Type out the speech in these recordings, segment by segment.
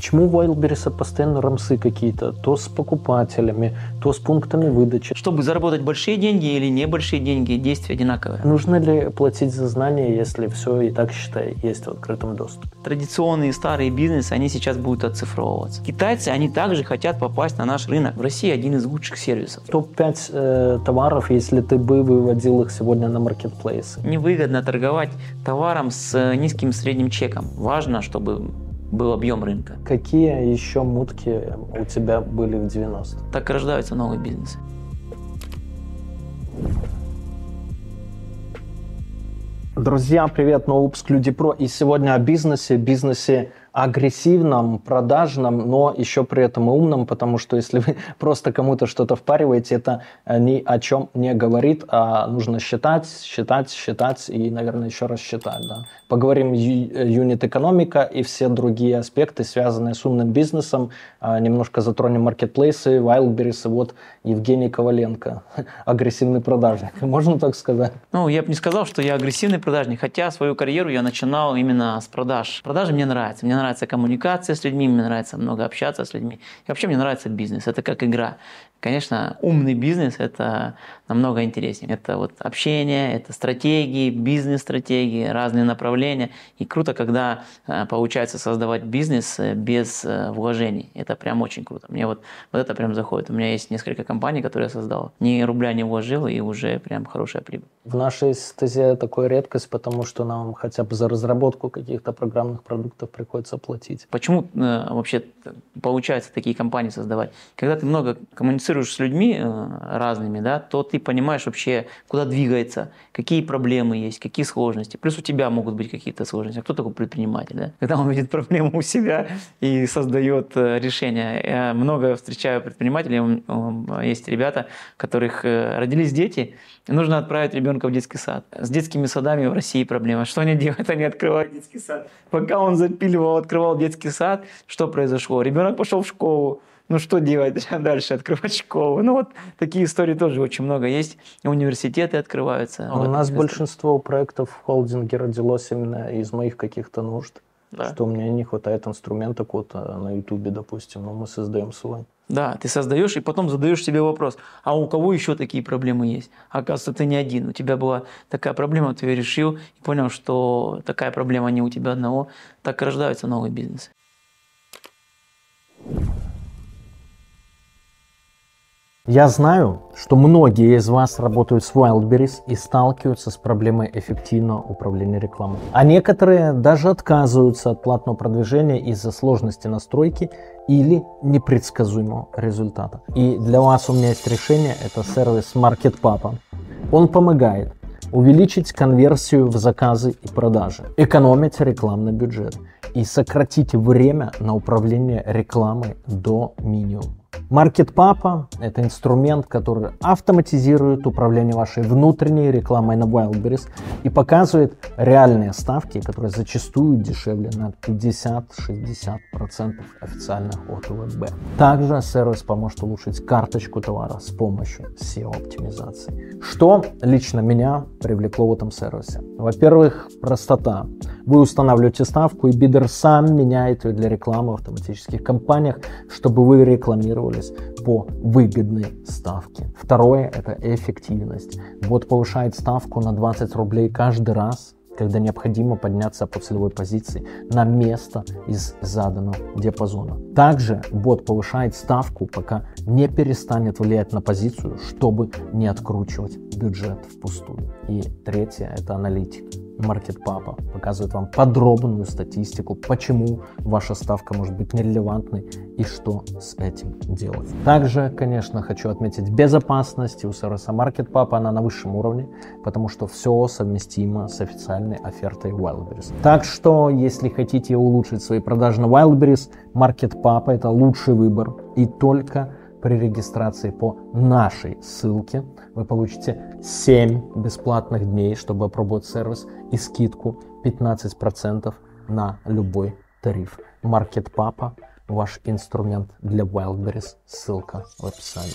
Почему у Wildberries постоянно рамсы какие-то? То с покупателями, то с пунктами выдачи. Чтобы заработать большие деньги или небольшие деньги, действия одинаковые. Нужно ли платить за знания, если все и так, считай, есть в открытом доступе? Традиционные старые бизнесы, они сейчас будут оцифровываться. Китайцы, они также хотят попасть на наш рынок. В России один из лучших сервисов. Топ-5 э, товаров, если ты бы выводил их сегодня на маркетплейсы. Невыгодно торговать товаром с э, низким средним чеком. Важно, чтобы был объем рынка. Какие еще мутки у тебя были в 90 Так и рождаются новые бизнесы. Друзья, привет, новый выпуск Люди Про. И сегодня о бизнесе, бизнесе агрессивном, продажном, но еще при этом и умном, потому что если вы просто кому-то что-то впариваете, это э, ни о чем не говорит, а нужно считать, считать, считать и, наверное, еще раз считать. Да. Поговорим юнит-экономика и все другие аспекты, связанные с умным бизнесом. А, немножко затронем маркетплейсы, Wildberries и вот Евгений Коваленко, агрессивный продажник. Можно так сказать? Ну, я бы не сказал, что я агрессивный продажник, хотя свою карьеру я начинал именно с продаж. Продажи мне нравятся. Мне нравится коммуникация с людьми, мне нравится много общаться с людьми. И вообще мне нравится бизнес. Это как игра. Конечно, умный бизнес – это намного интереснее. Это вот общение, это стратегии, бизнес-стратегии, разные направления. И круто, когда э, получается создавать бизнес э, без э, вложений. Это прям очень круто. Мне вот, вот это прям заходит. У меня есть несколько компаний, которые я создал. Ни рубля не вложил, и уже прям хорошая прибыль. В нашей стезе такая редкость, потому что нам хотя бы за разработку каких-то программных продуктов приходится платить. Почему э, вообще получается такие компании создавать? Когда ты много коммуницируешь коммуницируешь с людьми э, разными, да, то ты понимаешь вообще, куда двигается, какие проблемы есть, какие сложности. Плюс у тебя могут быть какие-то сложности. А кто такой предприниматель? Да? Когда он видит проблему у себя и создает э, решение. Я много встречаю предпринимателей, есть ребята, у которых э, родились дети, и нужно отправить ребенка в детский сад. С детскими садами в России проблема. Что они делают? Они открывают детский сад. Пока он запиливал, открывал детский сад, что произошло? Ребенок пошел в школу, ну что делать дальше, открывать школу. Ну вот такие истории тоже очень много есть. Университеты открываются. А у нас большинство проектов в холдинге родилось именно из моих каких-то нужд. Да. Что мне не хватает инструмента какого-то на ютубе, допустим, но мы создаем свой. Да, ты создаешь и потом задаешь себе вопрос, а у кого еще такие проблемы есть? Оказывается, ты не один. У тебя была такая проблема, ты ее решил и понял, что такая проблема не у тебя одного. Так и рождаются новые бизнесы. Я знаю, что многие из вас работают с Wildberries и сталкиваются с проблемой эффективного управления рекламой. А некоторые даже отказываются от платного продвижения из-за сложности настройки или непредсказуемого результата. И для вас у меня есть решение, это сервис MarketPapa. Он помогает увеличить конверсию в заказы и продажи, экономить рекламный бюджет и сократить время на управление рекламой до минимума. Market Papa – это инструмент, который автоматизирует управление вашей внутренней рекламой на Wildberries и показывает реальные ставки, которые зачастую дешевле на 50-60% официальных от УВБ. Также сервис поможет улучшить карточку товара с помощью SEO-оптимизации. Что лично меня привлекло в этом сервисе? Во-первых, простота. Вы устанавливаете ставку, и бидер сам меняет ее для рекламы в автоматических компаниях, чтобы вы рекламировались по выгодной ставке. Второе – это эффективность. Вот повышает ставку на 20 рублей каждый раз, когда необходимо подняться по целевой позиции на место из заданного диапазона. Также бот повышает ставку, пока не перестанет влиять на позицию, чтобы не откручивать бюджет впустую. И третье – это аналитика. Papa показывает вам подробную статистику, почему ваша ставка может быть нерелевантной и что с этим делать. Также, конечно, хочу отметить безопасность у сервиса Papa, она на высшем уровне, потому что все совместимо с официальной офертой Wildberries. Так что, если хотите улучшить свои продажи на Wildberries, Papa это лучший выбор и только при регистрации по нашей ссылке вы получите 7 бесплатных дней, чтобы опробовать сервис и скидку 15% на любой тариф. Market Papa – ваш инструмент для Wildberries. Ссылка в описании.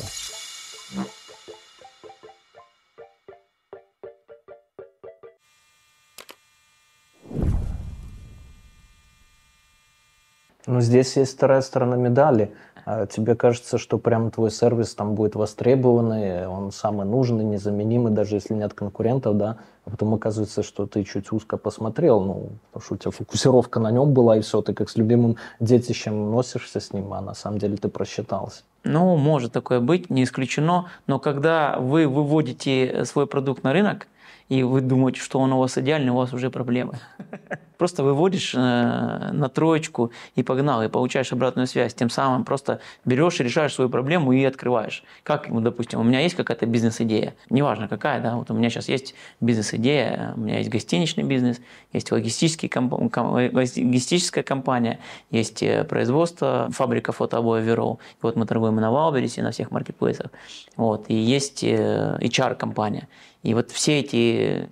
Но здесь есть вторая сторона медали. А тебе кажется, что прям твой сервис там будет востребованный, он самый нужный, незаменимый, даже если нет конкурентов, да, а потом оказывается, что ты чуть узко посмотрел, ну, потому что у тебя фокусировка на нем была, и все, ты как с любимым детищем носишься с ним, а на самом деле ты просчитался. Ну, может такое быть, не исключено, но когда вы выводите свой продукт на рынок, и вы думаете, что он у вас идеальный, у вас уже проблемы. Просто выводишь э, на троечку и погнал, и получаешь обратную связь. Тем самым просто берешь и решаешь свою проблему и открываешь. Как, ну, допустим, у меня есть какая-то бизнес-идея, неважно какая, да, вот у меня сейчас есть бизнес-идея, у меня есть гостиничный бизнес, есть логистический комп... логистическая компания, есть э, производство, фабрика фотообоев Верол. Вот мы торгуем и на Wildberries, и на всех маркетплейсах. Вот, и есть э, HR-компания. И вот все эти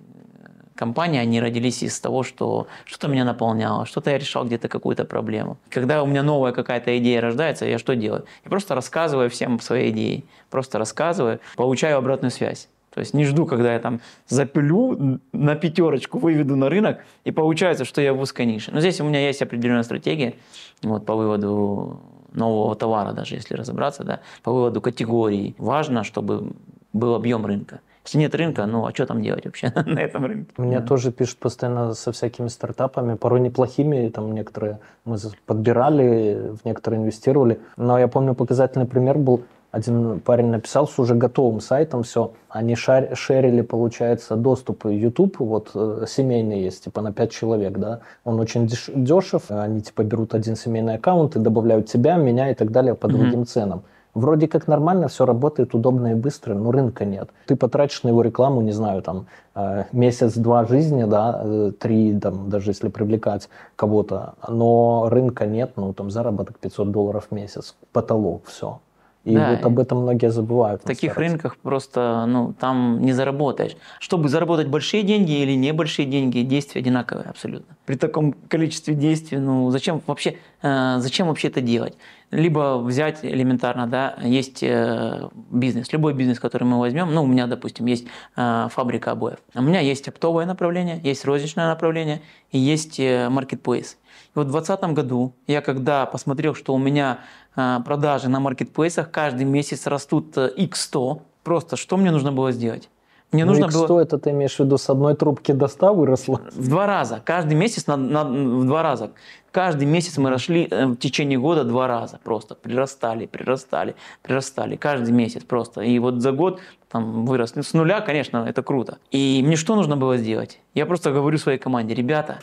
компании, они родились из того, что что-то меня наполняло, что-то я решал где-то какую-то проблему. Когда у меня новая какая-то идея рождается, я что делаю? Я просто рассказываю всем свои идеи, просто рассказываю, получаю обратную связь. То есть не жду, когда я там запилю на пятерочку, выведу на рынок, и получается, что я в узкой нише. Но здесь у меня есть определенная стратегия вот, по выводу нового товара, даже если разобраться, да, по выводу категории. Важно, чтобы был объем рынка. Если нет рынка, ну а что там делать вообще на этом рынке? Мне да. тоже пишут постоянно со всякими стартапами, порой неплохими, там некоторые мы подбирали, в некоторые инвестировали. Но я помню показательный пример был, один парень написал с уже готовым сайтом все. Они шар, шерили, получается, доступ YouTube, вот э, семейный есть, типа на 5 человек, да. Он очень деш, дешев, они типа берут один семейный аккаунт и добавляют тебя, меня и так далее по mm-hmm. другим ценам. Вроде как нормально, все работает удобно и быстро, но рынка нет. Ты потратишь на его рекламу, не знаю, там э, месяц-два жизни, да, э, три, там, даже если привлекать кого-то, но рынка нет, ну там заработок 500 долларов в месяц, потолок, все. И да, вот об этом многие забывают. В таких стараться. рынках просто, ну, там не заработаешь. Чтобы заработать большие деньги или небольшие деньги, действия одинаковые абсолютно. При таком количестве действий, ну, зачем вообще, э, зачем вообще это делать? Либо взять элементарно, да, есть э, бизнес, любой бизнес, который мы возьмем, ну, у меня, допустим, есть э, фабрика обоев. У меня есть оптовое направление, есть розничное направление и есть э, marketplace. И вот в 2020 году я когда посмотрел, что у меня а, продажи на маркетплейсах каждый месяц растут x100, э, просто что мне нужно было сделать? Мне ну, нужно X100 было... это ты имеешь в виду с одной трубки до 100 выросло? В два раза. Каждый месяц на, на, в два раза. Каждый месяц мы росли э, в течение года два раза. Просто прирастали, прирастали, прирастали. Каждый месяц просто. И вот за год там вырос. С нуля, конечно, это круто. И мне что нужно было сделать? Я просто говорю своей команде, ребята,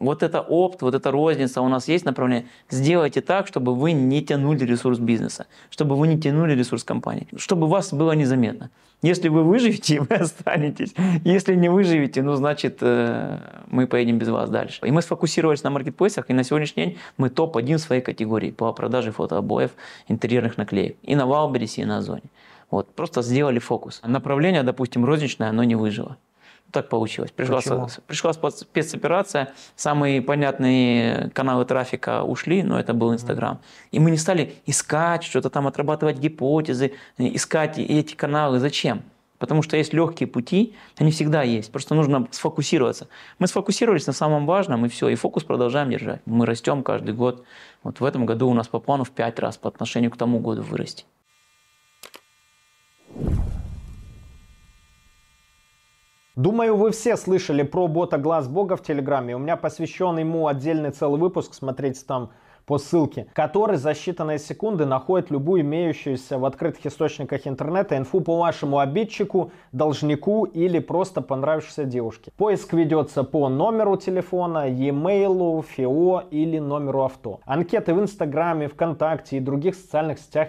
вот это опт, вот эта розница, у нас есть направление. Сделайте так, чтобы вы не тянули ресурс бизнеса, чтобы вы не тянули ресурс компании, чтобы вас было незаметно. Если вы выживете, вы останетесь. Если не выживете, ну, значит, э, мы поедем без вас дальше. И мы сфокусировались на маркетплейсах, и на сегодняшний день мы топ-1 в своей категории по продаже фотообоев, интерьерных наклеек. И на Валбересе, и на Озоне. Вот, просто сделали фокус. Направление, допустим, розничное, оно не выжило. Так получилось. Пришла, Почему? пришла спецоперация, самые понятные каналы трафика ушли, но это был Инстаграм. И мы не стали искать, что-то там отрабатывать гипотезы, искать эти каналы. Зачем? Потому что есть легкие пути, они всегда есть. Просто нужно сфокусироваться. Мы сфокусировались на самом важном, и все. И фокус продолжаем держать. Мы растем каждый год. Вот в этом году у нас по плану в пять раз по отношению к тому году вырасти. Думаю, вы все слышали про бота Глаз Бога в Телеграме. У меня посвящен ему отдельный целый выпуск, смотрите там по ссылке, который за считанные секунды находит любую имеющуюся в открытых источниках интернета инфу по вашему обидчику, должнику или просто понравившейся девушке. Поиск ведется по номеру телефона, e-mail, ФИО или номеру авто. Анкеты в Инстаграме, ВКонтакте и других социальных сетях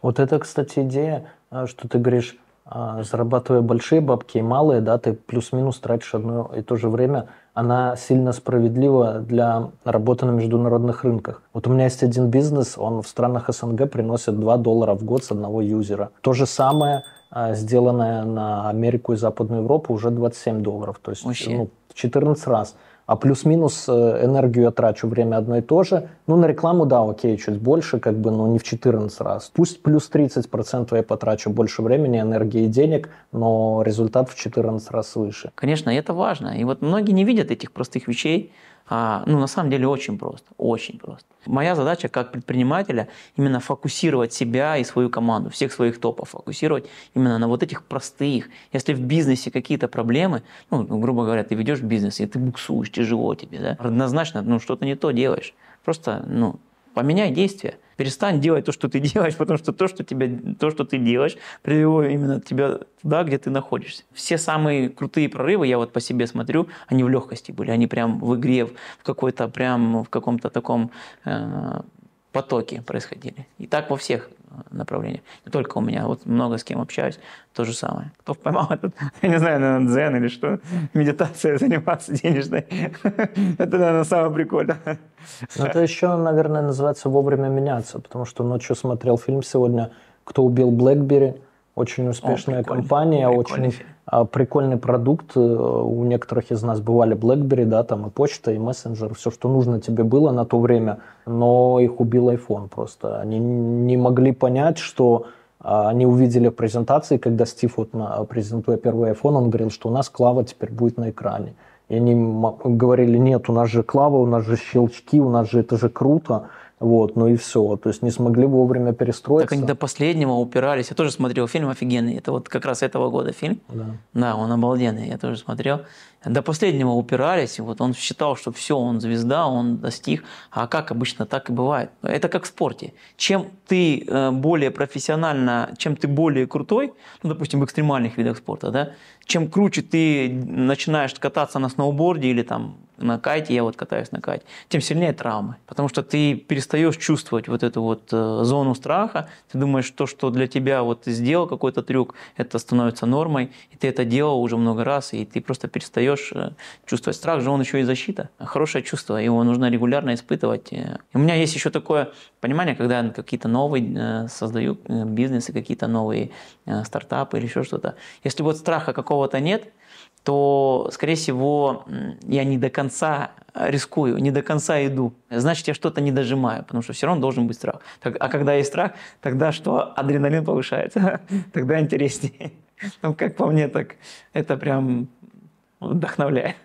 Вот это, кстати, идея, а, что ты говоришь, а, зарабатывая большие бабки и малые, да, ты плюс-минус тратишь одно и то же время она сильно справедлива для работы на международных рынках. Вот у меня есть один бизнес, он в странах СНГ приносит 2 доллара в год с одного юзера. То же самое а, сделанное на Америку и Западную Европу уже 27 долларов. То есть ну, в 14 раз. А плюс-минус э, энергию я трачу время одно и то же. Ну, на рекламу, да, окей, чуть больше, как бы, но не в 14 раз. Пусть плюс 30% я потрачу больше времени, энергии и денег, но результат в 14 раз выше. Конечно, это важно. И вот многие не видят этих простых вещей, а, ну, на самом деле очень просто, очень просто. Моя задача как предпринимателя именно фокусировать себя и свою команду, всех своих топов, фокусировать именно на вот этих простых. Если в бизнесе какие-то проблемы, ну, грубо говоря, ты ведешь бизнес, и ты буксуешь, тяжело тебе, да, однозначно, ну, что-то не то делаешь. Просто, ну, поменяй действия. Перестань делать то, что ты делаешь, потому что то, что, тебя, то, что ты делаешь, привело именно тебя туда, где ты находишься. Все самые крутые прорывы, я вот по себе смотрю, они в легкости были, они прям в игре, в какой-то прям в каком-то таком э, потоке происходили. И так во всех направлениях. Не только у меня, вот много с кем общаюсь, то же самое. Кто поймал этот, я не знаю, наверное, дзен или что, медитация заниматься денежной. Это, наверное, самое прикольное. Ну, это еще, наверное, называется вовремя меняться, потому что ночью смотрел фильм сегодня «Кто убил Блэкбери», очень успешная О, компания, очень фильм. А, прикольный продукт. Э, у некоторых из нас бывали BlackBerry, да, там и почта, и мессенджер, все, что нужно тебе было на то время, но их убил iPhone просто. Они не могли понять, что а, они увидели в презентации, когда Стив, вот, презентуя первый iPhone, он говорил, что у нас клава теперь будет на экране. И они говорили, нет, у нас же клава, у нас же щелчки, у нас же это же круто. Вот, ну и все. То есть не смогли вовремя перестроиться. Так они до последнего упирались. Я тоже смотрел фильм офигенный. Это вот как раз этого года фильм. Да. Да, он обалденный. Я тоже смотрел до последнего упирались, и вот он считал, что все, он звезда, он достиг. А как обычно так и бывает. Это как в спорте. Чем ты э, более профессионально, чем ты более крутой, ну, допустим, в экстремальных видах спорта, да, чем круче ты начинаешь кататься на сноуборде или там на кайте, я вот катаюсь на кайте, тем сильнее травмы. Потому что ты перестаешь чувствовать вот эту вот э, зону страха, ты думаешь, то, что для тебя вот ты сделал какой-то трюк, это становится нормой, и ты это делал уже много раз, и ты просто перестаешь перестаешь э, чувствовать страх же, он еще и защита. Хорошее чувство, его нужно регулярно испытывать. У меня есть еще такое понимание, когда я какие-то новые э, создаю э, бизнесы, какие-то новые стартапы или еще что-то. Если вот страха какого-то нет, то, скорее всего, я не до конца рискую, не до конца иду. Значит, я что-то не дожимаю, потому что все равно должен быть страх. А когда есть страх, тогда что? Адреналин повышается, тогда интереснее. Ну, как по мне, так это прям вдохновляет.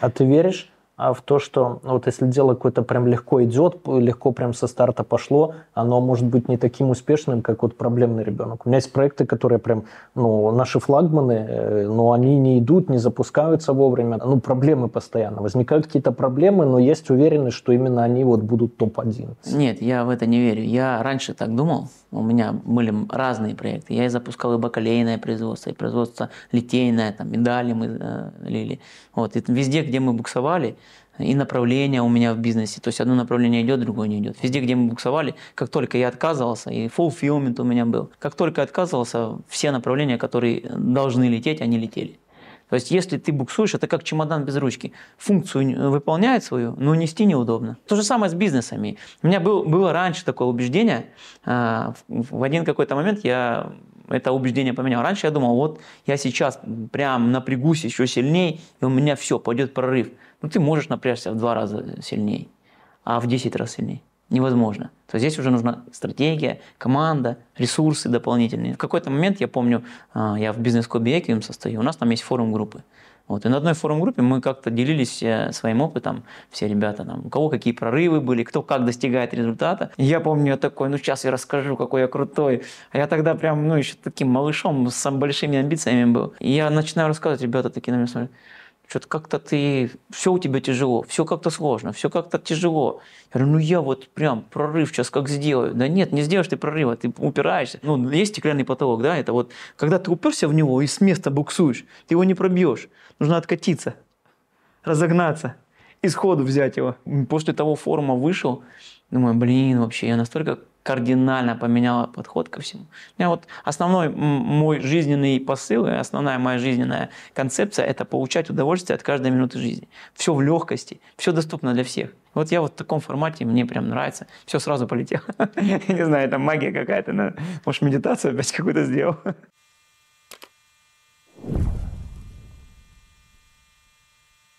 А ты веришь а в то, что ну, вот если дело какое-то прям легко идет, легко прям со старта пошло, оно может быть не таким успешным, как вот проблемный ребенок. У меня есть проекты, которые прям, ну, наши флагманы, э, но они не идут, не запускаются вовремя. Ну, проблемы постоянно. Возникают какие-то проблемы, но есть уверенность, что именно они вот будут топ-1. Нет, я в это не верю. Я раньше так думал. У меня были разные проекты. Я и запускал и бакалейное производство, и производство литейное, там, медали мы э, лили. Вот. И везде, где мы буксовали, и направление у меня в бизнесе. То есть одно направление идет, другое не идет. Везде, где мы буксовали, как только я отказывался, и fulfillment у меня был, как только отказывался, все направления, которые должны лететь, они летели. То есть, если ты буксуешь, это как чемодан без ручки. Функцию выполняет свою, но нести неудобно. То же самое с бизнесами. У меня был, было раньше такое убеждение. А, в один какой-то момент я это убеждение поменял. Раньше я думал, вот я сейчас прям напрягусь еще сильнее, и у меня все, пойдет прорыв. Ну, ты можешь напрячься в два раза сильнее, а в 10 раз сильнее невозможно. То есть здесь уже нужна стратегия, команда, ресурсы дополнительные. В какой-то момент, я помню, а, я в бизнес-клубе Эквиум состою, у нас там есть форум группы. Вот. И на одной форум-группе мы как-то делились э, своим опытом, все ребята, там, у кого какие прорывы были, кто как достигает результата. И я помню, я такой, ну сейчас я расскажу, какой я крутой. А я тогда прям, ну еще таким малышом с большими амбициями был. И я начинаю рассказывать, ребята такие на меня смотрят, что-то как-то ты, все у тебя тяжело, все как-то сложно, все как-то тяжело. Я говорю, ну я вот прям прорыв сейчас как сделаю. Да нет, не сделаешь ты прорыва, ты упираешься. Ну, есть стеклянный потолок, да, это вот, когда ты уперся в него и с места буксуешь, ты его не пробьешь. Нужно откатиться, разогнаться, исходу взять его. После того форума вышел, думаю, блин, вообще я настолько кардинально поменяла подход ко всему. У меня вот основной мой жизненный посыл и основная моя жизненная концепция – это получать удовольствие от каждой минуты жизни. Все в легкости, все доступно для всех. Вот я вот в таком формате, мне прям нравится. Все сразу полетело. Не знаю, это магия какая-то. Может, медитацию опять какую-то сделал.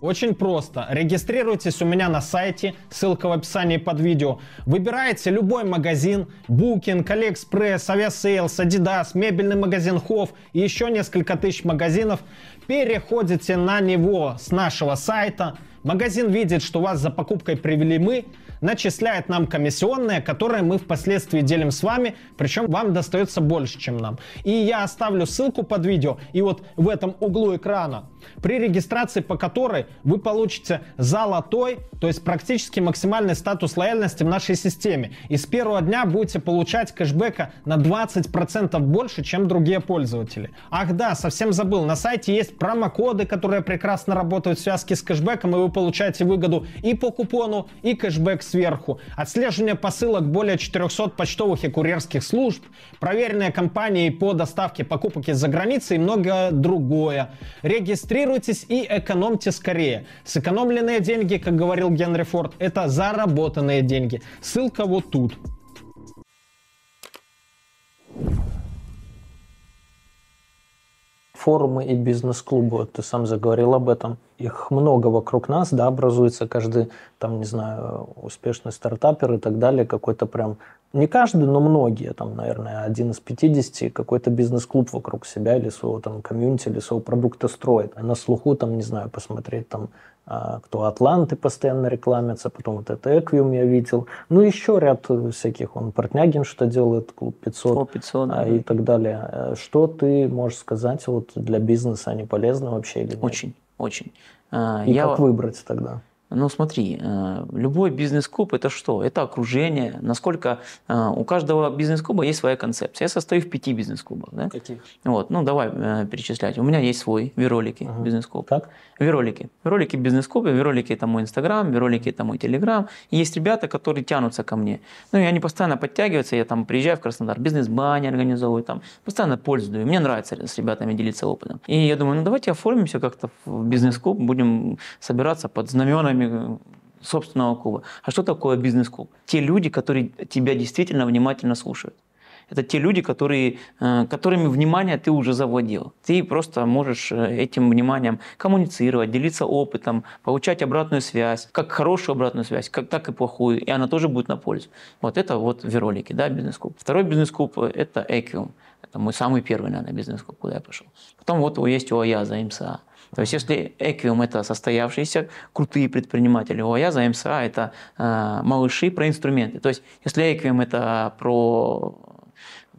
Очень просто. Регистрируйтесь у меня на сайте, ссылка в описании под видео. Выбираете любой магазин, Booking, AliExpress, Aviasales, Adidas, мебельный магазин Hof и еще несколько тысяч магазинов. Переходите на него с нашего сайта. Магазин видит, что вас за покупкой привели мы, начисляет нам комиссионные, которые мы впоследствии делим с вами, причем вам достается больше, чем нам. И я оставлю ссылку под видео, и вот в этом углу экрана, при регистрации по которой вы получите золотой, то есть практически максимальный статус лояльности в нашей системе. И с первого дня будете получать кэшбэка на 20% больше, чем другие пользователи. Ах да, совсем забыл, на сайте есть промокоды, которые прекрасно работают в связке с кэшбэком, и вы получаете выгоду и по купону, и кэшбэк сверху. Отслеживание посылок более 400 почтовых и курьерских служб, проверенные компании по доставке покупок из-за границы и многое другое. Регистрируйтесь и экономьте скорее. Сэкономленные деньги, как говорил Генри Форд, это заработанные деньги. Ссылка вот тут. форумы и бизнес-клубы, ты сам заговорил об этом. Их много вокруг нас, да, образуется каждый, там, не знаю, успешный стартапер и так далее, какой-то прям, не каждый, но многие, там, наверное, один из 50, какой-то бизнес-клуб вокруг себя или своего там комьюнити, или своего продукта строит. А на слуху, там, не знаю, посмотреть там а, кто Атланты постоянно рекламится, потом вот это Эквиум я видел. Ну, еще ряд всяких, он Портнягин что делает, Клуб 500, О, 500 а, и так далее. Э, что ты можешь сказать вот для бизнеса, они полезны вообще или нет? Очень, очень. А, и я... как выбрать тогда? Ну смотри, э, любой бизнес-клуб это что? Это окружение. Насколько э, у каждого бизнес-клуба есть своя концепция. Я состою в пяти бизнес-клубах. Да? Каких? Вот, ну давай э, перечислять. У меня есть свой Виролики угу. бизнес-клуб. Как? Виролики. Виролики бизнес-клубы, Виролики это мой Инстаграм, Виролики это мой Телеграм. Есть ребята, которые тянутся ко мне. Ну и они постоянно подтягиваются. Я там приезжаю в Краснодар, бизнес-бани организовываю, там постоянно пользую. Мне нравится с ребятами делиться опытом. И я думаю, ну давайте оформимся как-то в бизнес-клуб, будем собираться под знаменами Э, собственного клуба. А что такое бизнес-клуб? Те люди, которые тебя действительно внимательно слушают. Это те люди, которые, э, которыми внимание ты уже завладел. Ты просто можешь э, этим вниманием коммуницировать, делиться опытом, получать обратную связь, как хорошую обратную связь, как, так и плохую, и она тоже будет на пользу. Вот это вот веролики, да, бизнес-клуб. Второй бизнес-клуб – это Equium. Это мой самый первый, наверное, бизнес-клуб, куда я пошел. Потом вот есть у Аяза, МСА. То есть если Эквиум – это состоявшиеся крутые предприниматели, ОАЯ за МСА – это э, малыши про инструменты. То есть если Эквиум – это про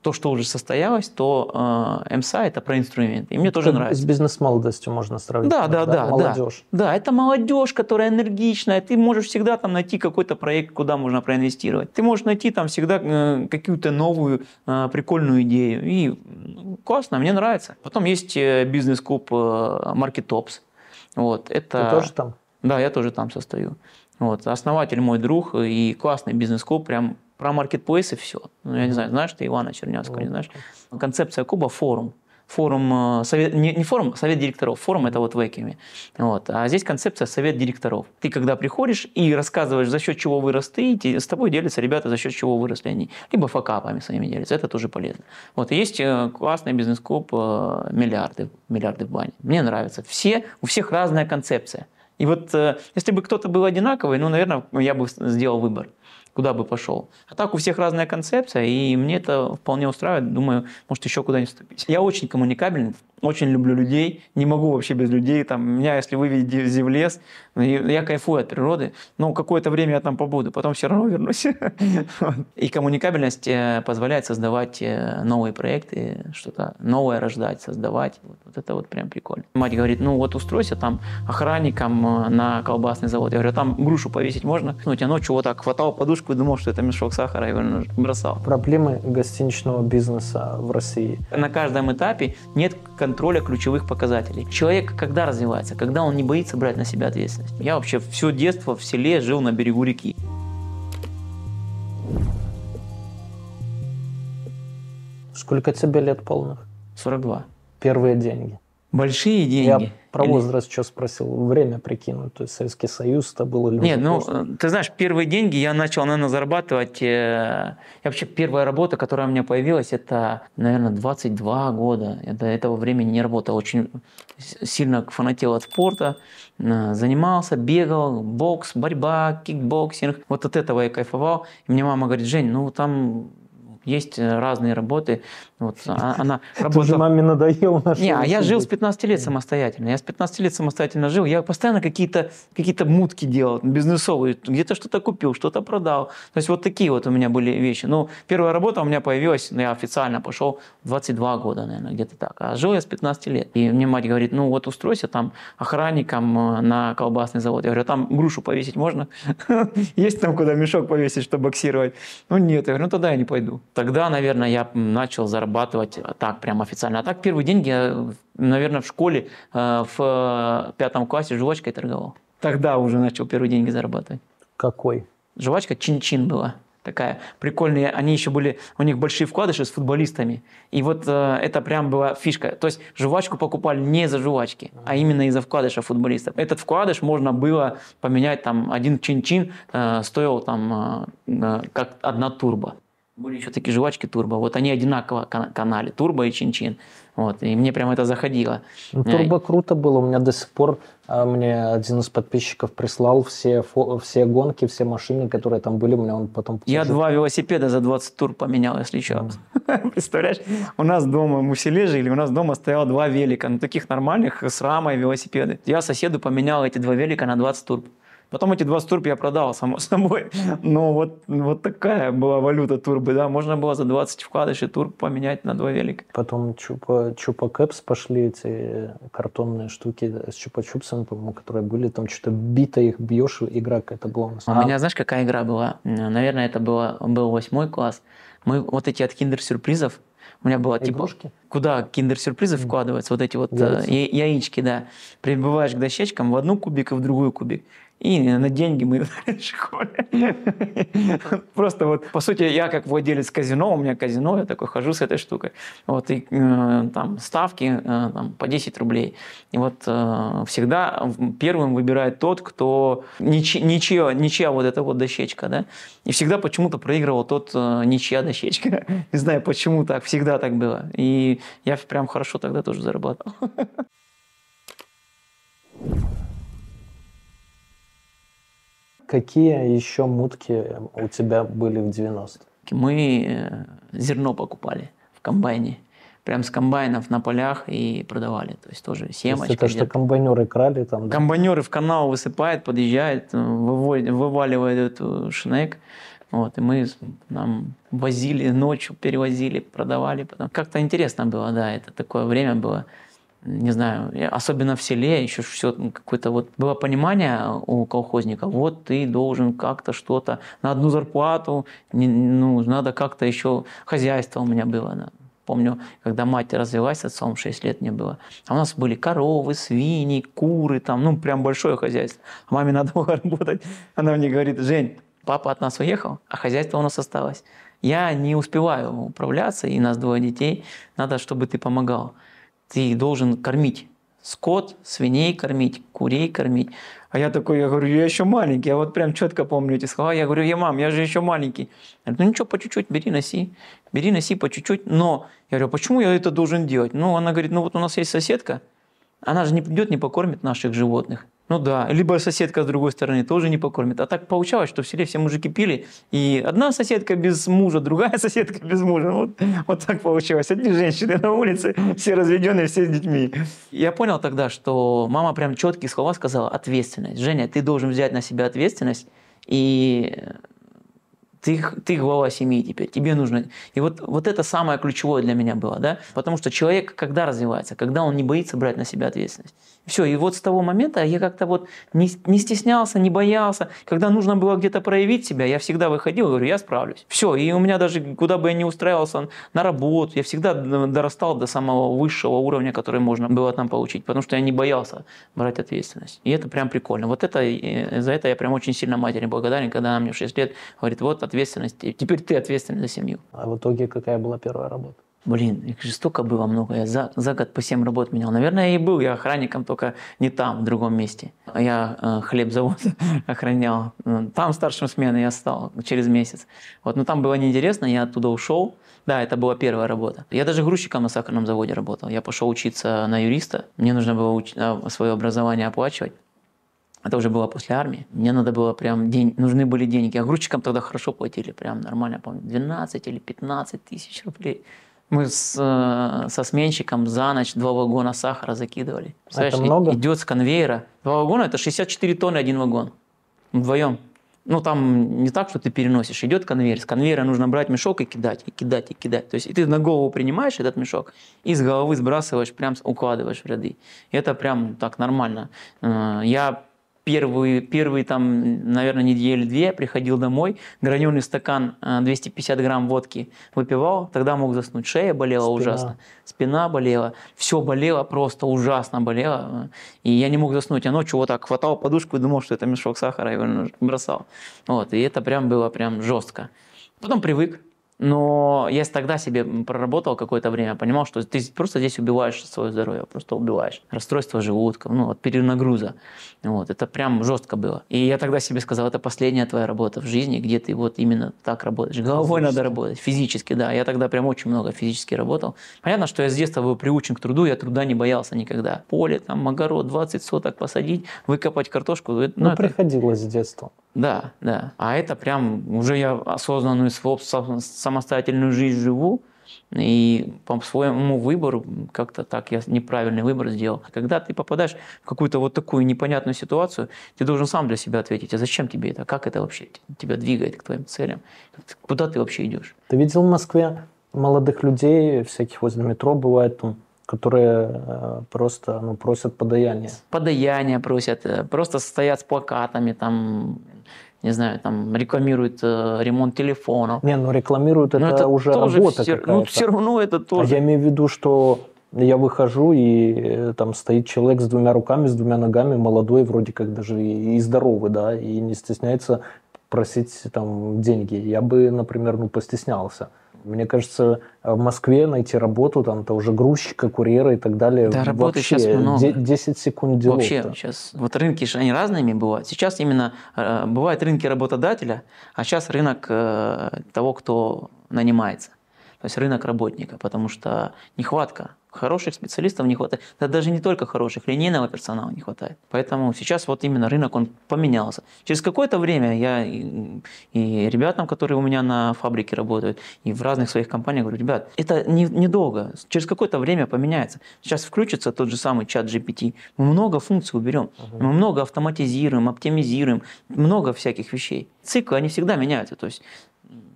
то, что уже состоялось, то э, МСА это про инструменты. И мне тоже как нравится. С бизнес-молодостью можно сравнить. Да, да, да. Молодежь. Да. да, это молодежь, которая энергичная. Ты можешь всегда там найти какой-то проект, куда можно проинвестировать. Ты можешь найти там всегда э, какую-то новую э, прикольную идею. И ну, классно, мне нравится. Потом есть э, бизнес-клуб э, Market Ops. Вот, это... Ты тоже там? Да, я тоже там состою. Вот, основатель мой друг и классный бизнес-клуб, прям про маркетплейсы все. Ну, я не знаю, знаешь ты Ивана Чернявского, не знаешь? Концепция клуба – форум. Форум, э, совет, не, не форум, а совет директоров. Форум – это вот в Экиме. Вот. А здесь концепция совет директоров. Ты когда приходишь и рассказываешь, за счет чего вырос ты, и с тобой делятся ребята, за счет чего выросли они. Либо факапами своими делятся. Это тоже полезно. Вот. И есть э, классный бизнес-клуб э, «Миллиарды». «Миллиарды в бане». Мне нравится. Все, у всех разная концепция. И вот если бы кто-то был одинаковый, ну, наверное, я бы сделал выбор куда бы пошел. А так у всех разная концепция, и мне это вполне устраивает. Думаю, может еще куда-нибудь вступить. Я очень коммуникабельный, очень люблю людей, не могу вообще без людей. Там, меня, если выведете в лес, я кайфую от природы, но какое-то время я там побуду, потом все равно вернусь. И коммуникабельность э, позволяет создавать э, новые проекты, что-то новое рождать, создавать. Вот это вот прям прикольно. Мать говорит, ну вот устройся там охранником э, на колбасный завод. Я говорю, «А там грушу повесить можно? Ну, я ночью вот так хватал подушку и думал, что это мешок сахара, и ну, бросал. Проблемы гостиничного бизнеса в России. На каждом этапе нет контроля ключевых показателей. Человек когда развивается? Когда он не боится брать на себя ответственность. Я вообще все детство в селе жил на берегу реки. Сколько тебе лет полных? 42. Первые деньги. Большие деньги. Я про или... возраст что спросил? Время прикинуть. То есть Советский Союз это было или Нет, ну, поздно? ты знаешь, первые деньги я начал, наверное, зарабатывать... Э, я вообще первая работа, которая у меня появилась, это, наверное, 22 года. Я до этого времени не работал. Очень сильно фанател от спорта. Э, занимался, бегал, бокс, борьба, кикбоксинг. Вот от этого я кайфовал. И мне мама говорит, Жень, ну там есть э, разные работы. Вот, а, она работала... Ты маме надоел наш Не, а я жил с 15 лет самостоятельно. Я с 15 лет самостоятельно жил. Я постоянно какие-то какие мутки делал, бизнесовые. Где-то что-то купил, что-то продал. То есть вот такие вот у меня были вещи. Ну, первая работа у меня появилась, ну, я официально пошел 22 года, наверное, где-то так. А жил я с 15 лет. И мне мать говорит, ну вот устройся там охранником э, на колбасный завод. Я говорю, «А там грушу повесить можно? Есть там куда мешок повесить, чтобы боксировать? Ну нет. Я говорю, ну тогда я не пойду. Тогда, наверное, я начал зарабатывать так прям официально. А так первые деньги я, наверное, в школе э, в пятом классе жвачкой торговал. Тогда уже начал первые деньги зарабатывать. Какой? Жвачка чин-чин была такая прикольная. Они еще были, у них большие вкладыши с футболистами. И вот э, это прям была фишка. То есть жвачку покупали не за жвачки, а именно из-за вкладыша футболистов. Этот вкладыш можно было поменять, там, один чин-чин э, стоил там э, э как одна турбо. Были еще такие жвачки турбо. Вот они одинаково канали, турбо и чин-чин. Вот, и мне прям это заходило. Ну, турбо круто было. У меня до сих пор а, мне один из подписчиков прислал все, все гонки, все машины, которые там были. У меня он потом... Я два велосипеда за 20 тур поменял, если что. Mm. Представляешь, у нас дома, мы в селе жили, у нас дома стояло два велика, ну, таких нормальных, с рамой велосипеды. Я соседу поменял эти два велика на 20 тур. Потом эти два турбы я продал, само собой. Но вот, вот такая была валюта турбы, да. Можно было за 20 вкладышей турб поменять на два велика. Потом чупа, чупа кэпс пошли эти картонные штуки с чупа-чупсами, по-моему, которые были. Там что-то бито их бьешь, игра какая-то была. У а... меня, знаешь, какая игра была? Наверное, это было, был восьмой класс. Мы вот эти от киндер-сюрпризов, у меня было типа, куда киндер-сюрпризы вкладываются, вот эти вот. Э, яички, да. Прибываешь к дощечкам в одну кубик и в другую кубик. И на деньги мы в школе. Просто вот, по сути, я как владелец казино, у меня казино, я такой хожу с этой штукой. Вот, и э, там ставки э, там, по 10 рублей. И вот э, всегда первым выбирает тот, кто ничья, ничья, ничья вот эта вот дощечка, да. И всегда почему-то проигрывал тот э, ничья дощечка. Не знаю, почему так, всегда так было. И я прям хорошо тогда тоже зарабатывал. Какие еще мутки у тебя были в 90-х? Мы э, зерно покупали в комбайне. Прям с комбайнов на полях и продавали. То есть тоже семечки. это что комбайнеры крали там? Да? Комбайнеры в канал высыпают, подъезжают, э, выводят, вываливают эту шнек. Вот, и мы нам возили ночью, перевозили, продавали. Потом. Как-то интересно было, да, это такое время было не знаю, особенно в селе еще все какое-то вот было понимание у колхозника, вот ты должен как-то что-то на одну зарплату, не, ну, надо как-то еще, хозяйство у меня было, да. Помню, когда мать развелась с отцом, 6 лет мне было. А у нас были коровы, свиньи, куры, там, ну, прям большое хозяйство. А маме надо было работать. Она мне говорит, Жень, папа от нас уехал, а хозяйство у нас осталось. Я не успеваю управляться, и нас двое детей, надо, чтобы ты помогал ты должен кормить скот, свиней кормить, курей кормить. А я такой, я говорю, я еще маленький, я вот прям четко помню эти слова. Я говорю, я мам, я же еще маленький. Говорит, ну ничего, по чуть-чуть, бери, носи. Бери, носи по чуть-чуть. Но я говорю, почему я это должен делать? Ну, она говорит, ну вот у нас есть соседка, она же не придет, не покормит наших животных. Ну да, либо соседка с другой стороны тоже не покормит. А так получалось, что в селе все мужики пили, и одна соседка без мужа, другая соседка без мужа. Вот, вот так получилось. Одни женщины на улице, все разведенные, все с детьми. Я понял тогда, что мама прям четкие слова сказала, ответственность. Женя, ты должен взять на себя ответственность, и ты, ты глава семьи теперь, тебе нужно... И вот, вот это самое ключевое для меня было, да, потому что человек когда развивается? Когда он не боится брать на себя ответственность. Все, и вот с того момента я как-то вот не, не стеснялся, не боялся. Когда нужно было где-то проявить себя, я всегда выходил и говорю, я справлюсь. Все, и у меня даже, куда бы я ни устраивался на работу, я всегда дорастал до самого высшего уровня, который можно было там получить, потому что я не боялся брать ответственность. И это прям прикольно. Вот это, за это я прям очень сильно матери благодарен, когда она мне в 6 лет говорит, вот ответственность, теперь ты ответственный за семью. А в итоге какая была первая работа? Блин, их жестоко было много. Я за, за год по 7 работ менял. Наверное, я и был я охранником, только не там, в другом месте. Я э, хлебзавод охранял. Там старшим смены я стал через месяц. Вот, но там было неинтересно, я оттуда ушел. Да, это была первая работа. Я даже грузчиком на сахарном заводе работал. Я пошел учиться на юриста. Мне нужно было уч... А, свое образование оплачивать. Это уже было после армии. Мне надо было прям день, нужны были деньги. А грузчикам тогда хорошо платили, прям нормально, помню, 12 или 15 тысяч рублей. Мы с, э, со сменщиком за ночь два вагона сахара закидывали. Это много? Идет с конвейера. Два вагона – это 64 тонны один вагон. Вдвоем. Ну, там не так, что ты переносишь. Идет конвейер. С конвейера нужно брать мешок и кидать, и кидать, и кидать. То есть и ты на голову принимаешь этот мешок и с головы сбрасываешь, прям укладываешь в ряды. И это прям так нормально. Э, я первые, первые там, наверное, недели две приходил домой, граненый стакан 250 э, грамм водки выпивал, тогда мог заснуть. Шея болела спина. ужасно, спина болела, все болело, просто ужасно болело. И я не мог заснуть. Я ночью вот так хватал подушку и думал, что это мешок сахара, и его бросал. Вот, и это прям было прям жестко. Потом привык, но я тогда себе проработал какое-то время, понимал, что ты просто здесь убиваешь свое здоровье, просто убиваешь. Расстройство желудка, ну, от перенагруза. Вот, это прям жестко было. И я тогда себе сказал, это последняя твоя работа в жизни, где ты вот именно так работаешь. Головой надо работать, физически, да. Я тогда прям очень много физически работал. Понятно, что я с детства был приучен к труду, я труда не боялся никогда. Поле, там, огород, 20 соток посадить, выкопать картошку. Ну, ну это... приходилось с детства. Да, да. А это прям уже я осознанную самостоятельную жизнь живу, и по своему выбору, как-то так я неправильный выбор сделал. Когда ты попадаешь в какую-то вот такую непонятную ситуацию, ты должен сам для себя ответить, а зачем тебе это, как это вообще тебя двигает к твоим целям, куда ты вообще идешь. Ты видел в Москве молодых людей, всяких возле метро бывает там, которые э, просто ну, просят подаяние. Подаяние просят, э, просто стоят с плакатами, там, не знаю, там рекламируют э, ремонт телефонов. Не, ну рекламируют это, это уже работа все, Ну, все равно это тоже. А я имею в виду, что я выхожу, и э, там стоит человек с двумя руками, с двумя ногами, молодой, вроде как даже и, и здоровый, да, и не стесняется просить там деньги. Я бы, например, ну, постеснялся. Мне кажется, в Москве найти работу, там, это уже грузчика, курьера и так далее. Да, работы вообще сейчас много. 10 секунд делов. Вообще сейчас, вот рынки же они разными бывают. Сейчас именно э, бывают рынки работодателя, а сейчас рынок э, того, кто нанимается. То есть рынок работника, потому что нехватка Хороших специалистов не хватает. Да даже не только хороших, линейного персонала не хватает. Поэтому сейчас вот именно рынок, он поменялся. Через какое-то время я и, и ребятам, которые у меня на фабрике работают, и в разных своих компаниях говорю, ребят, это недолго. Не через какое-то время поменяется. Сейчас включится тот же самый чат GPT. Мы много функций уберем. uh Мы много автоматизируем, оптимизируем. Много всяких вещей. Циклы, они всегда меняются. То есть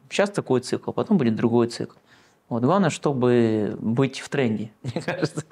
сейчас такой цикл, потом будет другой цикл. Вот главное, чтобы быть в тренде, мне кажется.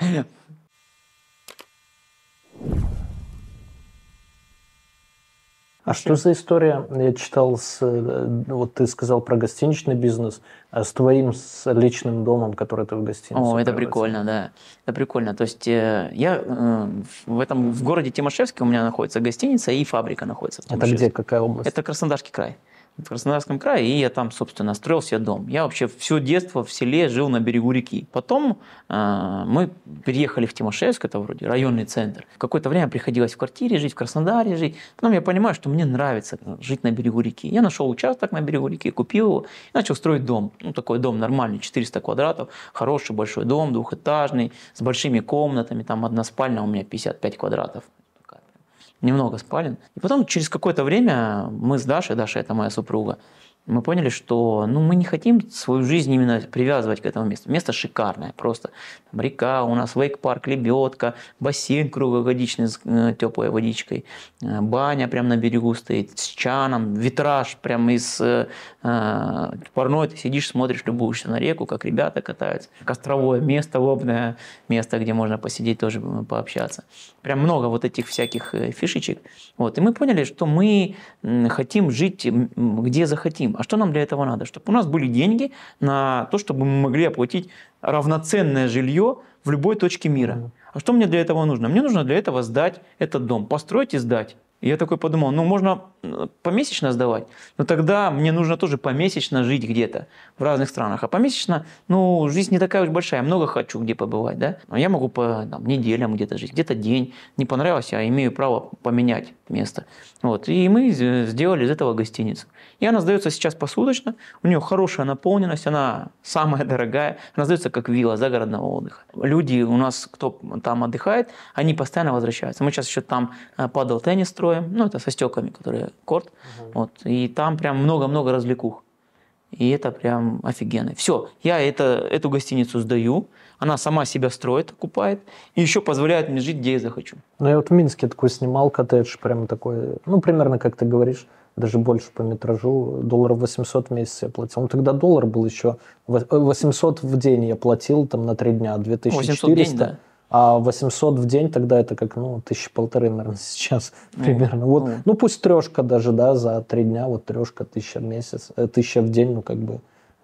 А что за история? Я читал, с, вот ты сказал про гостиничный бизнес, а с твоим с личным домом, который ты в гостинице. О, это прикольно, да. Это прикольно. То есть э, я э, в этом в городе Тимошевске у меня находится гостиница и фабрика находится. Это где, какая область? Это Краснодарский край в Краснодарском крае, и я там, собственно, строил себе дом. Я вообще все детство в селе жил на берегу реки. Потом э, мы переехали в Тимошевск, это вроде районный центр. Какое-то время приходилось в квартире жить, в Краснодаре жить. Потом я понимаю, что мне нравится жить на берегу реки. Я нашел участок на берегу реки, купил его и начал строить дом. Ну, такой дом нормальный, 400 квадратов, хороший большой дом, двухэтажный, с большими комнатами, там одна спальня у меня 55 квадратов немного спален. И потом через какое-то время мы с Дашей, Даша это моя супруга, мы поняли, что ну, мы не хотим свою жизнь именно привязывать к этому месту. Место шикарное просто. Там река, у нас вейк-парк, лебедка, бассейн круглогодичный с э, теплой водичкой, э, баня прямо на берегу стоит, с чаном, витраж прямо из э, э, парной. Ты сидишь, смотришь, любуешься на реку, как ребята катаются. Костровое место, лобное место, где можно посидеть, тоже пообщаться. Прям много вот этих всяких фишечек. Вот. И мы поняли, что мы хотим жить где захотим. А что нам для этого надо? Чтобы у нас были деньги на то, чтобы мы могли оплатить равноценное жилье в любой точке мира. А что мне для этого нужно? Мне нужно для этого сдать этот дом, построить и сдать. Я такой подумал, ну можно помесячно сдавать, но тогда мне нужно тоже помесячно жить где-то в разных странах. А помесячно, ну, жизнь не такая уж большая, много хочу где побывать, да. Но я могу по там, неделям где-то жить, где-то день. Не понравилось, я имею право поменять место. Вот. И мы сделали из этого гостиницу. И она сдается сейчас посуточно, у нее хорошая наполненность, она самая дорогая, она сдается как вилла загородного отдыха. Люди у нас, кто там отдыхает, они постоянно возвращаются. Мы сейчас еще там э, падал теннис строим, ну это со стеками, которые корт, угу. вот, и там прям много-много развлекух. И это прям офигенно. Все, я это, эту гостиницу сдаю, она сама себя строит, окупает, и еще позволяет мне жить, где я захочу. Ну, я вот в Минске такой снимал коттедж, прям такой, ну, примерно как ты говоришь, даже больше по метражу, долларов 800 в месяц я платил. Ну, тогда доллар был еще, 800 в день я платил там на три дня, 2400. 800 в день, да. А 800 в день тогда это как, ну, тысячи полторы, наверное, сейчас ну, примерно. Вот, ну. ну, пусть трешка даже, да, за три дня, вот трешка, тысяча в месяц, э, тысяча в день, ну, как бы.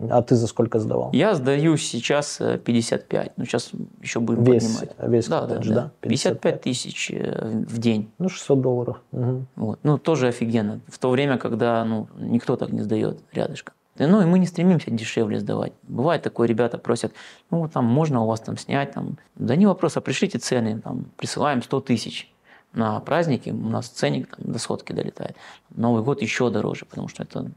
А ты за сколько сдавал? Я сдаю сейчас 55, ну, сейчас еще будем весь, поднимать. Весь да, коттедж, да, да? 55. 55 тысяч э, в день. Ну, 600 долларов. Угу. Вот. Ну, тоже офигенно. В то время, когда, ну, никто так не сдает рядышком. Ну и мы не стремимся дешевле сдавать. Бывает такое, ребята просят, ну там можно у вас там снять, там, да не вопрос, а пришлите цены, там, присылаем 100 тысяч. На праздники у нас ценник там, до сотки долетает. Новый год еще дороже, потому что это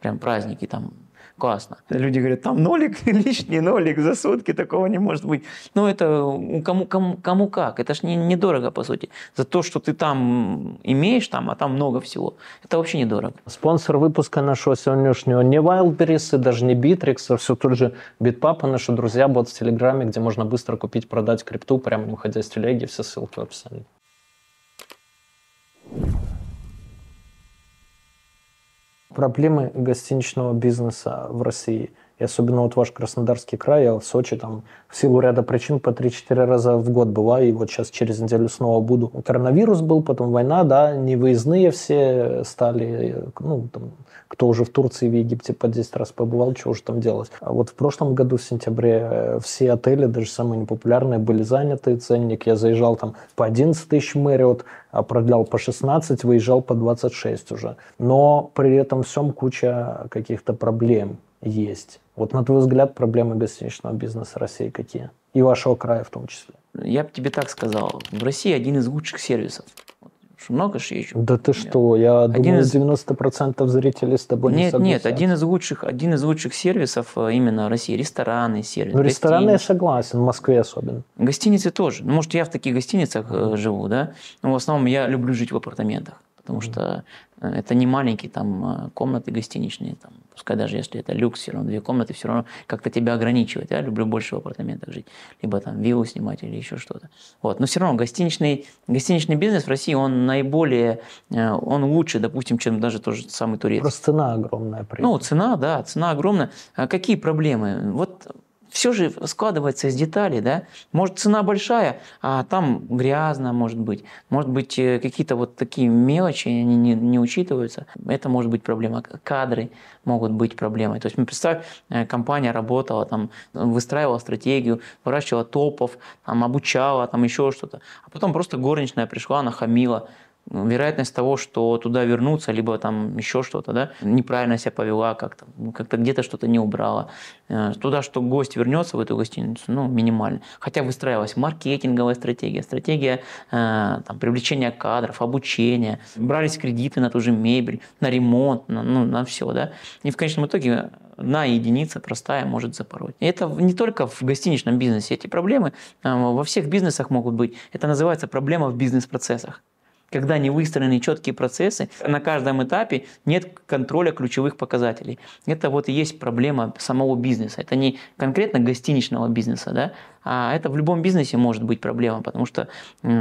прям праздники, там классно. Люди говорят, там нолик, лишний нолик за сутки, такого не может быть. Ну, это кому, кому, кому как, это ж не, недорого, по сути. За то, что ты там имеешь, там, а там много всего, это вообще недорого. Спонсор выпуска нашего сегодняшнего не Wildberries и даже не Bittrex, а все тот же Bitpapa, наши друзья, бот в Телеграме, где можно быстро купить, продать крипту, прямо выходя из телеги, все ссылки в описании. Проблемы гостиничного бизнеса в России. И особенно вот ваш Краснодарский край, я в Сочи там в силу ряда причин по 3-4 раза в год бываю, и вот сейчас через неделю снова буду. Коронавирус был, потом война, да, невыездные все стали, ну, там, кто уже в Турции, в Египте по 10 раз побывал, что уже там делать. А вот в прошлом году, в сентябре, все отели, даже самые непопулярные, были заняты, ценник. Я заезжал там по 11 тысяч Мэриот, а продлял по 16, выезжал по 26 уже. Но при этом всем куча каких-то проблем есть. Вот на твой взгляд проблемы гостиничного бизнеса России какие? И вашего края в том числе. Я бы тебе так сказал. В России один из лучших сервисов. Много же езжу. Да ты что, я один думаю, из... 90% зрителей с тобой нет, не согласятся. Нет, один из лучших, один из лучших сервисов э, именно России. Рестораны, сервис. Ну, рестораны я согласен, в Москве особенно. Гостиницы тоже. Ну, может, я в таких гостиницах mm-hmm. живу, да, но в основном я люблю жить в апартаментах потому что э, это не маленькие там э, комнаты гостиничные, там, пускай даже если это люкс, все равно две комнаты все равно как-то тебя ограничивает. Я люблю больше в апартаментах жить, либо там виллу снимать или еще что-то. Вот. Но все равно гостиничный, гостиничный бизнес в России, он наиболее, э, он лучше, допустим, чем даже тот же самый турецкий. Просто цена огромная. Ну, цена, да, цена огромная. А какие проблемы? Вот все же складывается из деталей, да. Может, цена большая, а там грязно, может быть. Может быть, э, какие-то вот такие мелочи, они не, не учитываются. Это может быть проблема. Кадры могут быть проблемой. То есть, мы представь, э, компания работала, там, выстраивала стратегию, выращивала топов, там, обучала, там, еще что-то. А потом просто горничная пришла, нахамила, вероятность того, что туда вернуться, либо там еще что-то, да, неправильно себя повела как-то, ну, как-то где-то что-то не убрала. Э, туда, что гость вернется в эту гостиницу, ну, минимально. Хотя выстраивалась маркетинговая стратегия, стратегия э, там, привлечения кадров, обучения, брались кредиты на ту же мебель, на ремонт, на, ну, на все, да. И в конечном итоге одна единица простая может запороть. И это не только в гостиничном бизнесе. Эти проблемы э, во всех бизнесах могут быть. Это называется проблема в бизнес-процессах когда не выстроены четкие процессы, на каждом этапе нет контроля ключевых показателей. Это вот и есть проблема самого бизнеса. Это не конкретно гостиничного бизнеса, да, а это в любом бизнесе может быть проблема, потому что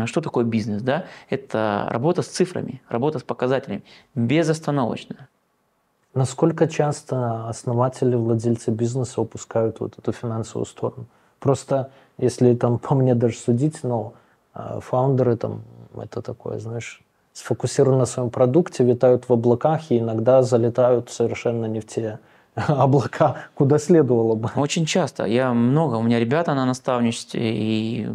что такое бизнес? Да? Это работа с цифрами, работа с показателями, безостановочная. Насколько часто основатели, владельцы бизнеса упускают вот эту финансовую сторону? Просто, если там по мне даже судить, но ну, фаундеры там, это такое, знаешь, сфокусированы на своем продукте, витают в облаках и иногда залетают совершенно не в те облака, куда следовало бы. Очень часто. Я много, у меня ребята на наставничестве, и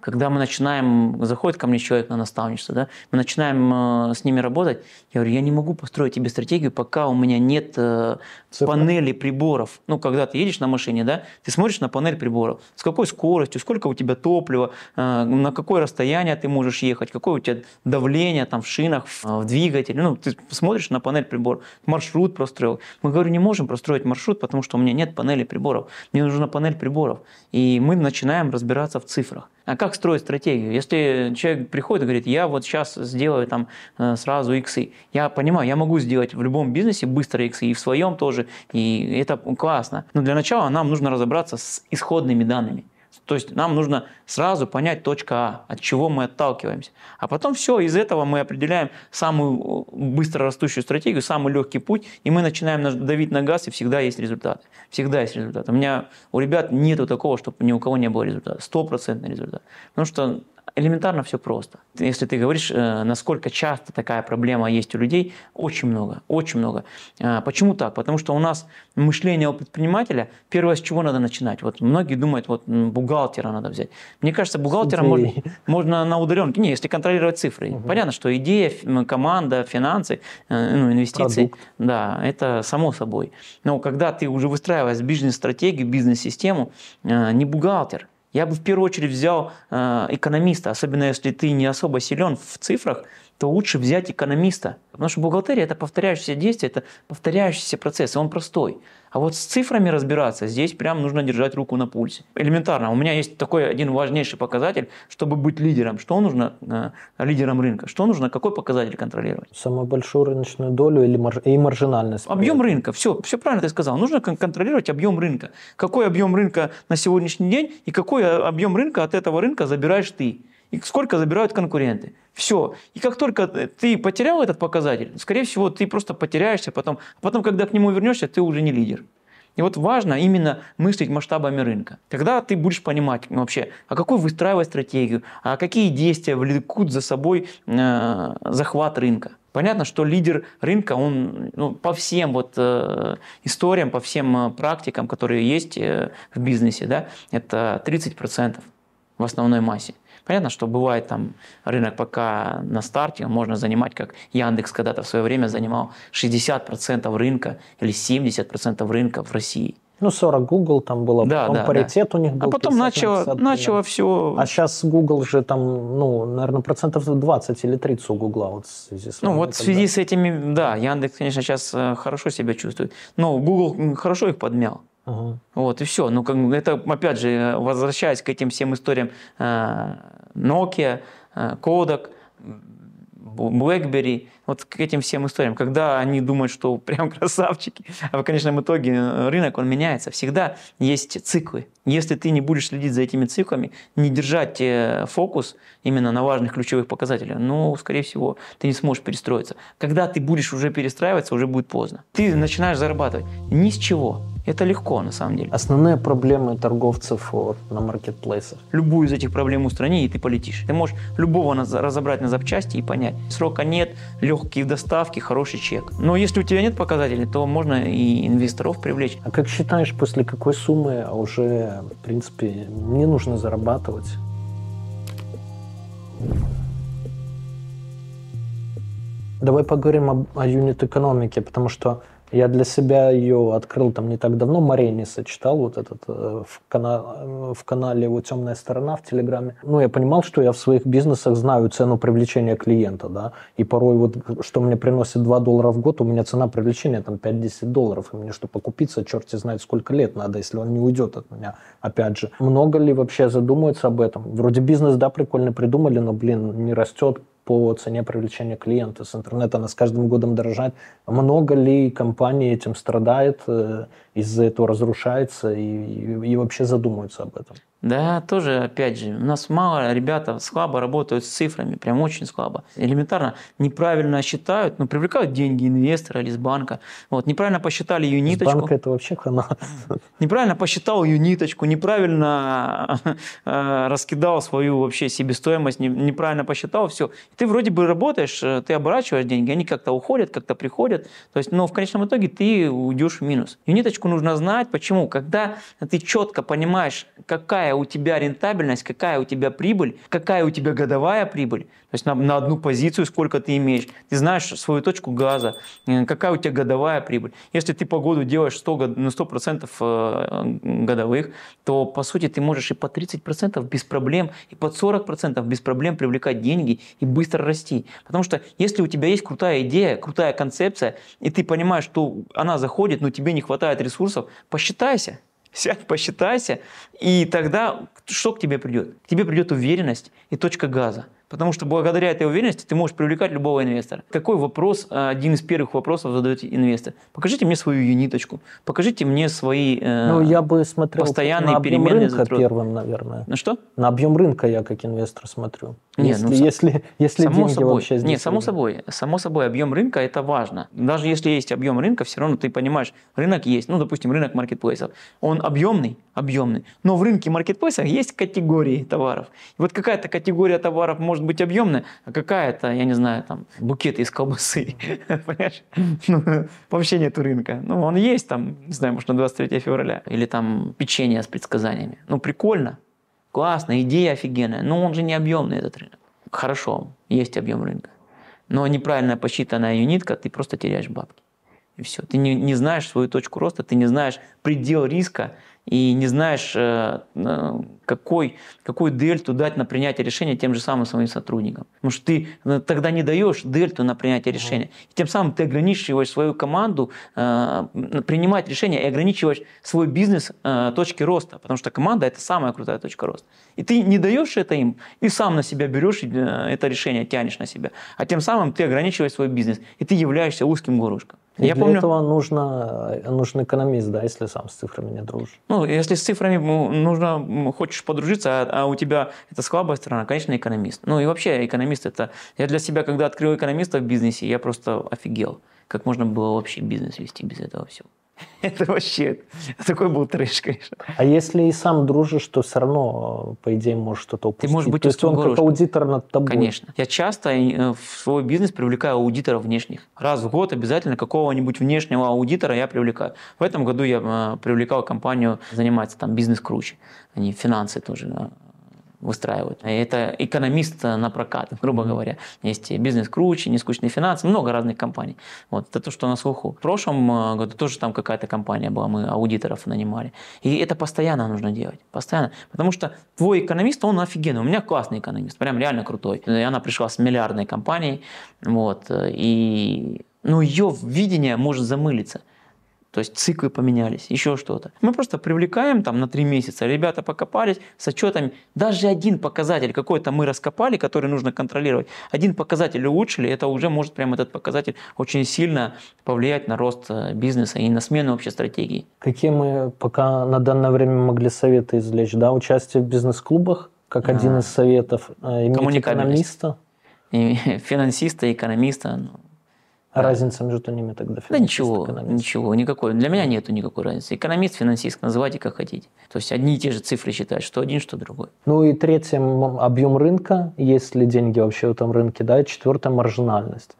когда мы начинаем, заходит ко мне человек на наставничество, да, мы начинаем э, с ними работать, я говорю, я не могу построить тебе стратегию, пока у меня нет э, панели приборов. Ну, когда ты едешь на машине, да, ты смотришь на панель приборов, с какой скоростью, сколько у тебя топлива, э, на какое расстояние ты можешь ехать, какое у тебя давление там в шинах, в, в двигателе. Ну, ты смотришь на панель приборов, маршрут простроил. Мы, говорю, не можем простроить маршрут, потому что у меня нет панели приборов. Мне нужна панель приборов. И мы начинаем разбираться в цифрах. А как строить стратегию? Если человек приходит и говорит, я вот сейчас сделаю там э, сразу иксы, я понимаю, я могу сделать в любом бизнесе быстро иксы, и в своем тоже, и это классно. Но для начала нам нужно разобраться с исходными данными. То есть нам нужно сразу понять точка А, от чего мы отталкиваемся. А потом все, из этого мы определяем самую э, быстро растущую стратегию, самый легкий путь, и мы начинаем давить на газ, и всегда есть результаты. Всегда есть результат. У меня, у ребят нету такого, чтобы ни у кого не было результата. Стопроцентный результат. Потому что элементарно все просто. Если ты говоришь, э, насколько часто такая проблема есть у людей, очень много, очень много. А, почему так? Потому что у нас мышление у предпринимателя, первое, с чего надо начинать. Вот многие думают, вот бухгалтера надо взять. Мне кажется, бухгалтера можно, можно на удаленке, не, если контролировать цифры. Угу. Понятно, что идея, команда, финансы, э, ну, инвестиции, Продукт. да, это само собой. Но когда ты уже выстраиваешь бизнес-стратегию, бизнес-систему, э, не бухгалтер, я бы в первую очередь взял э, экономиста, особенно если ты не особо силен в цифрах, то лучше взять экономиста. Потому что бухгалтерия – это повторяющиеся действия, это повторяющийся процесс, и он простой. А вот с цифрами разбираться, здесь прям нужно держать руку на пульсе. Элементарно. У меня есть такой один важнейший показатель, чтобы быть лидером. Что нужно э, лидером рынка? Что нужно, какой показатель контролировать? Самую большую рыночную долю или мар... и маржинальность? Объем рынка. Все, все правильно ты сказал. Нужно контролировать объем рынка. Какой объем рынка на сегодняшний день и какой объем рынка от этого рынка забираешь ты и сколько забирают конкуренты. Все. И как только ты потерял этот показатель, скорее всего, ты просто потеряешься потом. А потом, когда к нему вернешься, ты уже не лидер. И вот важно именно мыслить масштабами рынка. Тогда ты будешь понимать вообще, а какую выстраивать стратегию, а какие действия влекут за собой э, захват рынка. Понятно, что лидер рынка, он ну, по всем вот э, историям, по всем э, практикам, которые есть э, в бизнесе, да, это 30% в основной массе. Понятно, что бывает там рынок пока на старте, можно занимать, как Яндекс когда-то в свое время занимал 60% рынка или 70% рынка в России. Ну, 40 Google там было, да, потом да, паритет да. у них был. А потом 50, начало, 50, начало все... А сейчас Google же там, ну, наверное, процентов 20 или 30 у Google вот в связи с Ну, вот в связи с этими, да, Яндекс, конечно, сейчас э, хорошо себя чувствует. Но Google хорошо их подмял. Ага. Вот, и все. Ну, как, это, опять же, возвращаясь к этим всем историям э, Nokia, э, Kodak, BlackBerry, вот к этим всем историям, когда они думают, что прям красавчики, а в конечном итоге рынок, он меняется. Всегда есть циклы. Если ты не будешь следить за этими циклами, не держать э, фокус именно на важных ключевых показателях, ну, скорее всего, ты не сможешь перестроиться. Когда ты будешь уже перестраиваться, уже будет поздно. Ты начинаешь зарабатывать ни с чего. Это легко, на самом деле. Основные проблемы торговцев на маркетплейсах. Любую из этих проблем устрани, и ты полетишь. Ты можешь любого разобрать на запчасти и понять. Срока нет, легкие доставки, хороший чек. Но если у тебя нет показателей, то можно и инвесторов привлечь. А как считаешь, после какой суммы уже, в принципе, не нужно зарабатывать? Давай поговорим об, о юнит-экономике, потому что я для себя ее открыл там не так давно, Марениса читал вот этот э, в, кана в канале его «Темная сторона» в Телеграме. Ну, я понимал, что я в своих бизнесах знаю цену привлечения клиента, да, и порой вот, что мне приносит 2 доллара в год, у меня цена привлечения там 5-10 долларов, и мне, чтобы покупиться, черти знает, сколько лет надо, если он не уйдет от меня, опять же. Много ли вообще задумывается об этом? Вроде бизнес, да, прикольно придумали, но, блин, не растет, по цене привлечения клиента с интернета. Она с каждым годом дорожает. Много ли компаний этим страдает, э, из-за этого разрушается и, и, и вообще задумываются об этом? Да, тоже, опять же, у нас мало ребята слабо работают с цифрами, прям очень слабо. Элементарно неправильно считают, ну, привлекают деньги инвестора или с банка. Вот, неправильно посчитали юниточку. С банка это вообще хана. Неправильно посчитал юниточку, неправильно э, раскидал свою вообще себестоимость, неправильно посчитал, все. ты вроде бы работаешь, э, ты оборачиваешь деньги, они как-то уходят, как-то приходят. То есть, но в конечном итоге ты уйдешь в минус. Юниточку нужно знать. Почему? Когда ты четко понимаешь, какая какая у тебя рентабельность, какая у тебя прибыль, какая у тебя годовая прибыль, то есть на, на одну позицию сколько ты имеешь, ты знаешь свою точку газа, э, какая у тебя годовая прибыль. Если ты по году делаешь 100, на 100% э, годовых, то по сути ты можешь и по 30% без проблем, и под 40% без проблем привлекать деньги и быстро расти. Потому что если у тебя есть крутая идея, крутая концепция, и ты понимаешь, что она заходит, но тебе не хватает ресурсов, посчитайся. Сядь, посчитайся, и тогда что к тебе придет? К тебе придет уверенность и точка газа. Потому что благодаря этой уверенности ты можешь привлекать любого инвестора. Какой вопрос, э, один из первых вопросов задает инвестор? Покажите мне свою юниточку, покажите мне свои э, ну, я бы смотрел постоянные на объем переменные рынка затраты. первым, наверное. На что? На объем рынка я как инвестор смотрю. Не, если, ну, если, если само деньги собой. вообще здесь... Нет, само собой. Само собой, объем рынка – это важно. Даже если есть объем рынка, все равно ты понимаешь, рынок есть. Ну, допустим, рынок маркетплейсов. Он объемный, объемный. Но в рынке маркетплейсов есть категории товаров. И вот какая-то категория товаров может быть объемная, а какая-то, я не знаю, там, букеты из колбасы. Понимаешь? Ну, вообще нет рынка. Ну, он есть там, не знаю, может, на 23 февраля. Или там печенье с предсказаниями. Ну, прикольно. Классно, идея офигенная. Но он же не объемный, этот рынок. Хорошо, есть объем рынка. Но неправильно посчитанная юнитка, ты просто теряешь бабки. И все. Ты не, не знаешь свою точку роста, ты не знаешь предел риска, и не знаешь, э, э, какой, какую дельту дать на принятие решения тем же самым своим сотрудникам. Потому что ты э, тогда не даешь дельту на принятие решения. И тем самым ты ограничиваешь свою команду принимать решения и ограничиваешь свой бизнес точки роста. Потому что команда – это самая крутая точка роста. И ты не даешь это им, и сам на себя берешь это решение, тянешь на себя. А тем самым ты ограничиваешь свой бизнес, и ты являешься узким горлышком. И Я для помню... этого нужно, нужен экономист, да, если сам с цифрами не дружишь. Ну, если с цифрами нужно, хочешь подружиться, а, а у тебя это слабая сторона, конечно, экономист. Ну и вообще экономист это... Я для себя, когда открыл экономиста в бизнесе, я просто офигел, как можно было вообще бизнес вести без этого всего. Это вообще такой был трэш, конечно. А если и сам дружишь, то все равно, по идее, можешь что-то упустить. Ты можешь быть то есть он как аудитор над тобой. Конечно. Я часто э, в свой бизнес привлекаю аудиторов внешних. Раз в год обязательно какого-нибудь внешнего аудитора я привлекаю. В этом году я э, привлекал компанию заниматься там бизнес-круче. Они финансы тоже э, выстраивают. Это экономист на прокат, грубо говоря. Есть бизнес-круч, нескучные финансы, много разных компаний. Вот, это то, что на слуху. В прошлом э, году тоже там какая-то компания была, мы аудиторов нанимали. И это постоянно нужно делать, постоянно. Потому что твой экономист, он офигенный. У меня классный экономист, прям реально крутой. И она пришла с миллиардной компанией, вот, и ну, ее видение может замылиться. То есть циклы поменялись, еще что-то. Мы просто привлекаем там на три месяца, ребята покопались с отчетами. Даже один показатель какой-то мы раскопали, который нужно контролировать. Один показатель улучшили, это уже может прямо этот показатель очень сильно повлиять на рост э, бизнеса и на смену общей стратегии. Какие мы пока на данное время могли советы извлечь? Да, участие в бизнес-клубах, как а, один из советов, э, иметь экономиста. И финансиста, экономиста. Ну, разница между ними тогда? Да ничего, ничего, никакой. Для меня нету никакой разницы. Экономист, финансист, называйте как хотите. То есть одни и те же цифры считать, что один, что другой. Ну и третье, объем рынка, есть ли деньги вообще в этом рынке, да, и четвертое, маржинальность.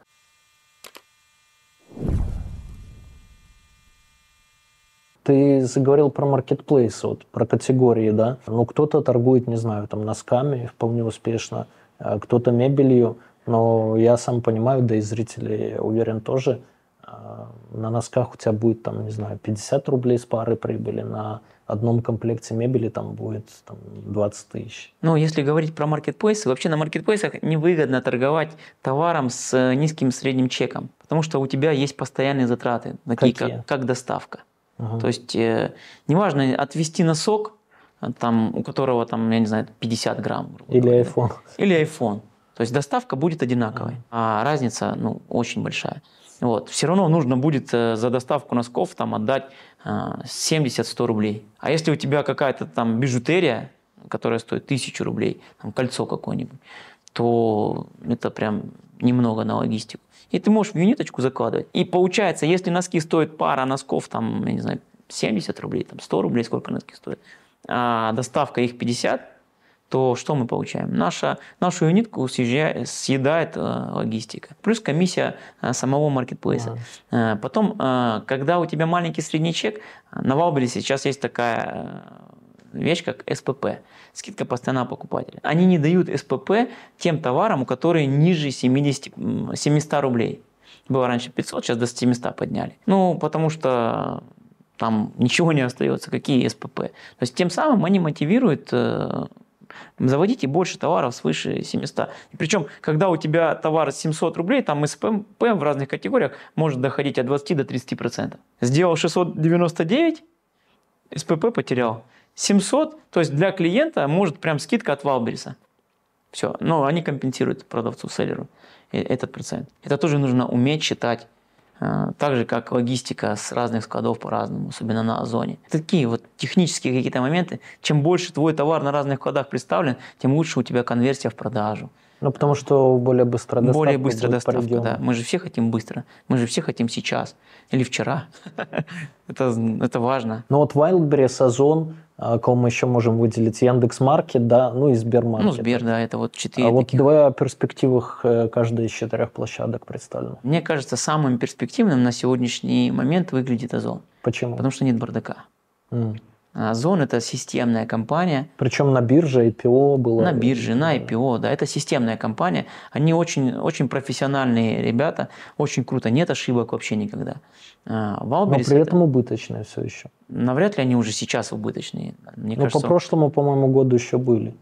Ты заговорил про маркетплейсы, вот, про категории, да? Ну, кто-то торгует, не знаю, там, носками вполне успешно, а кто-то мебелью – но я сам понимаю, да и зрители, уверен, тоже, а, на носках у тебя будет, там, не знаю, 50 рублей с пары прибыли, на одном комплекте мебели там будет там, 20 тысяч. Ну, если говорить про маркетплейсы, вообще на маркетплейсах невыгодно торговать товаром с э, низким средним чеком, потому что у тебя есть постоянные затраты, такие как, как доставка. Угу. То есть, э, неважно, отвести носок, там, у которого, там, я не знаю, 50 грамм. Или iPhone. Или iPhone То есть доставка будет одинаковой, а разница ну, очень большая. Вот. Все равно нужно будет э, за доставку носков там, отдать 70-100 рублей. А если у тебя какая-то там бижутерия, которая стоит 1000 рублей, там, кольцо какое-нибудь, то это прям немного на логистику. И ты можешь в юниточку закладывать. И получается, если носки стоят пара носков, там, я не знаю, 70 рублей, там 100 рублей, сколько носки стоят, а доставка их 50, то что мы получаем? Наша, нашу юнитку съезжает, съедает э, логистика. Плюс комиссия э, самого маркетплейса. Ага. Э, потом, э, когда у тебя маленький средний чек, на Wildberries сейчас есть такая э, вещь, как СПП. Скидка постоянного покупателя. Они не дают СПП тем товарам, у которых ниже 70, 700 рублей. Было раньше 500, сейчас до 700 подняли. Ну, потому что там ничего не остается, какие СПП. То есть тем самым они мотивируют э, заводите больше товаров свыше 700. И причем, когда у тебя товар 700 рублей, там СПМ в разных категориях может доходить от 20 до 30%. Сделал 699, СПП потерял. 700, то есть для клиента может прям скидка от Валбериса. Все, но они компенсируют продавцу, селлеру э, этот процент. Это тоже нужно уметь считать так же, как логистика с разных складов по-разному, особенно на Озоне. Такие вот технические какие-то моменты. Чем больше твой товар на разных складах представлен, тем лучше у тебя конверсия в продажу. Ну, потому что более быстрая доставка. Более быстрая доставка, да. Мы же все хотим быстро. Мы же все хотим сейчас. Или вчера. это, это важно. Ну вот Wildberries, Озон, кого мы еще можем выделить? Яндекс.Маркет, да, ну и Сбермаркет. Ну, Сбер, да, это вот четыре А таких. вот давай о перспективах э, каждой из четырех площадок представлено. Мне кажется, самым перспективным на сегодняшний момент выглядит Озон. Почему? Потому что нет бардака. Mm. Озон – это системная компания. Причем на бирже IPO было. На бирже, на IPO, да. Это системная компания. Они очень, очень профессиональные ребята. Очень круто. Нет ошибок вообще никогда. А, Валберис Но при этом это... убыточные все еще. Навряд ли они уже сейчас убыточные. Мне Но кажется, по прошлому, по-моему, году еще были.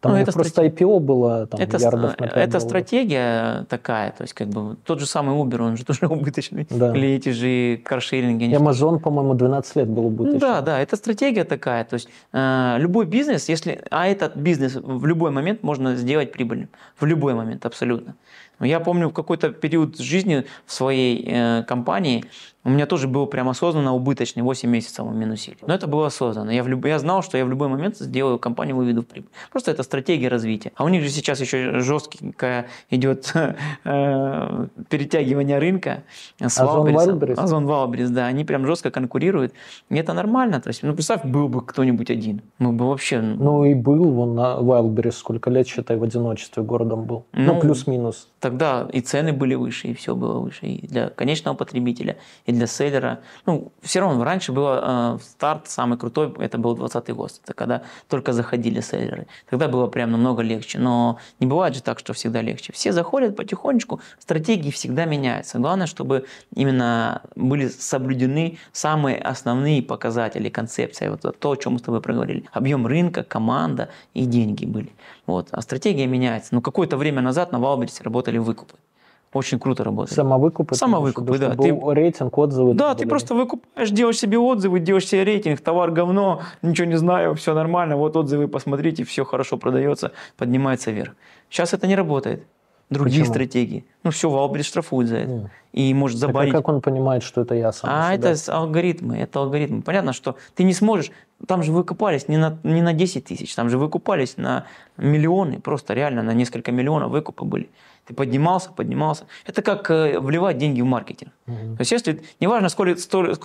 Там ну, это просто стратег... IPO было там, это, ярдов на Это стратегия такая, то есть как бы тот же самый Uber, он же тоже убыточный. Да. Или эти же каршеринги. Amazon, по-моему, 12 лет был убыточный. Да, да, это стратегия такая. То есть э, любой бизнес, если, а этот бизнес в любой момент можно сделать прибыльным. В любой момент, абсолютно. Я помню в какой-то период жизни в своей э, компании у меня тоже был прям осознанно убыточный, 8 месяцев мы минусили. Но это было осознанно. Я, в люб... я знал, что я в любой момент сделаю компанию, выведу в прибыль. Просто это стратегия развития. А у них же сейчас еще жесткая идет э, перетягивание рынка с Озон Валберис. Озон да. Они прям жестко конкурируют. И это нормально. То есть, ну, представь, был бы кто-нибудь один. Мы бы вообще... Ну, и был вон на Вайлдберрис сколько лет, считай, в одиночестве городом был. Ну, ну плюс-минус. Тогда и цены были выше, и все было выше. И для конечного потребителя, и для селлера. Ну, все равно раньше было э, старт самый крутой, это был 20 год, это когда только заходили селлеры. Тогда было прям намного легче. Но не бывает же так, что всегда легче. Все заходят потихонечку, стратегии всегда меняются. Главное, чтобы именно были соблюдены самые основные показатели, концепция, вот то, о чем мы с тобой проговорили. Объем рынка, команда и деньги были. Вот. А стратегия меняется. Но какое-то время назад на Валберсе работали выкупы. Очень круто работает. Самовыкупы? Самовыкупы, да. Ты, рейтинг, отзывы? Да, ты просто выкупаешь, делаешь себе отзывы, делаешь себе рейтинг, товар говно, ничего не знаю, все нормально, вот отзывы посмотрите, все хорошо продается, поднимается вверх. Сейчас это не работает. Другие Почему? стратегии. Ну все, Валберис штрафует за это. Mm. И может забанить. Так, а как он понимает, что это я сам? А это алгоритмы, это алгоритмы. Понятно, что ты не сможешь, там же выкупались не на, не на 10 тысяч, там же выкупались на миллионы, просто реально на несколько миллионов выкупы были. Ты поднимался, поднимался. Это как э, вливать деньги в маркетинг. Угу. То есть, если неважно, сколько,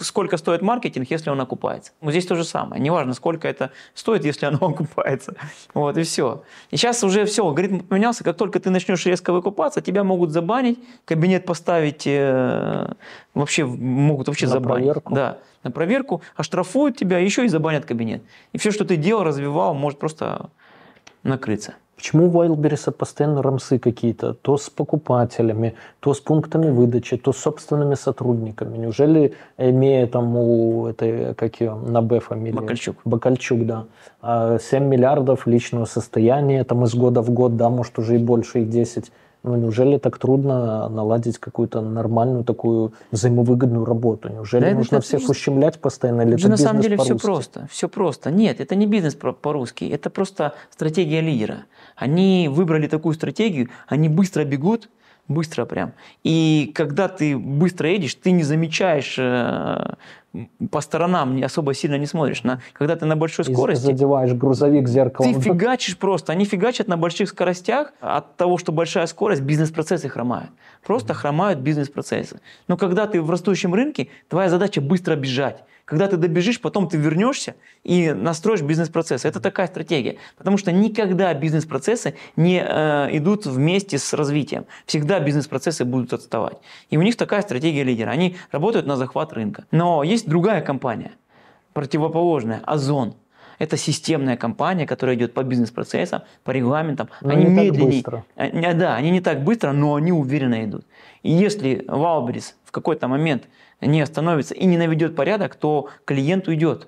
сколько стоит маркетинг, если он окупается. Вот здесь то же самое. Неважно, сколько это стоит, если оно окупается. Вот и все. И сейчас уже все, алгоритм поменялся. Как только ты начнешь резко выкупаться, тебя могут забанить, кабинет поставить, э, вообще могут вообще на забанить. Проверку. Да, на проверку, оштрафуют тебя, еще и забанят кабинет. И все, что ты делал, развивал, может просто накрыться. Почему у Wildberries постоянно рамсы какие-то? То с покупателями, то с пунктами выдачи, то с собственными сотрудниками. Неужели, имея там у этой, как ее, на Б фамилии? Бакальчук. Бакальчук, да. 7 а миллиардов личного состояния, там из года в год, да, может уже и больше, и 10. Ну, неужели так трудно наладить какую-то нормальную такую взаимовыгодную работу? Неужели Да, нужно это- всех это- ущемлять постоянно? Или это на самом деле все просто, все просто. Нет, это не бизнес по-русски, это просто стратегия лидера. Они выбрали такую стратегию, они быстро бегут, быстро прям. И когда ты быстро едешь, ты не замечаешь э, по сторонам, не особо сильно не смотришь. На, когда ты на большой И скорости, задеваешь грузовик зеркалом. ты фигачишь просто. Они фигачат на больших скоростях. От того, что большая скорость, бизнес-процессы хромают. Просто хромают бизнес-процессы. Но когда ты в растущем рынке, твоя задача быстро бежать. Когда ты добежишь, потом ты вернешься и настроишь бизнес-процессы. Это такая стратегия. Потому что никогда бизнес-процессы не э, идут вместе с развитием. Всегда бизнес-процессы будут отставать. И у них такая стратегия лидера. Они работают на захват рынка. Но есть другая компания, противоположная, Озон. Это системная компания, которая идет по бизнес-процессам, по регламентам. Но они не так медленнее. быстро. А, не- Да, они не так быстро, но они уверенно идут. И если Валберис в какой-то момент не остановится и не наведет порядок, то клиент уйдет.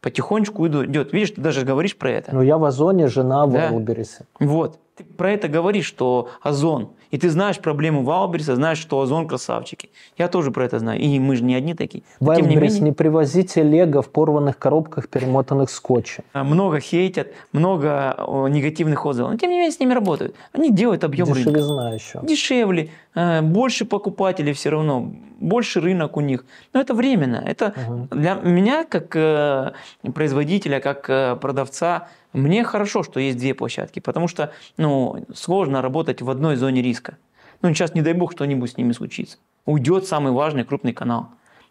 Потихонечку идет. Видишь, ты даже говоришь про это. Ну, я в Озоне, жена в Да. Вайлберисе. Вот. Ты про это говоришь, что Озон. И ты знаешь проблему Валбериса, знаешь, что Озон красавчики. Я тоже про это знаю. И мы же не одни такие. Тем не менее, не привозите лего в порванных коробках, перемотанных скотчем. много хейтят, много негативных отзывов. Но тем не менее с ними работают. Они делают объем рынка. Дешевизна еще. дешевле, э, больше покупателей все равно, больше рынок у них. Но это временно. Это Мгм. для меня, как э, производителя, как э, продавца, мне хорошо, что есть две площадки, потому что ну, сложно работать в одной зоне риска. Ну, сейчас, не дай бог, что-нибудь с ними случится. Уйдет самый важный крупный канал.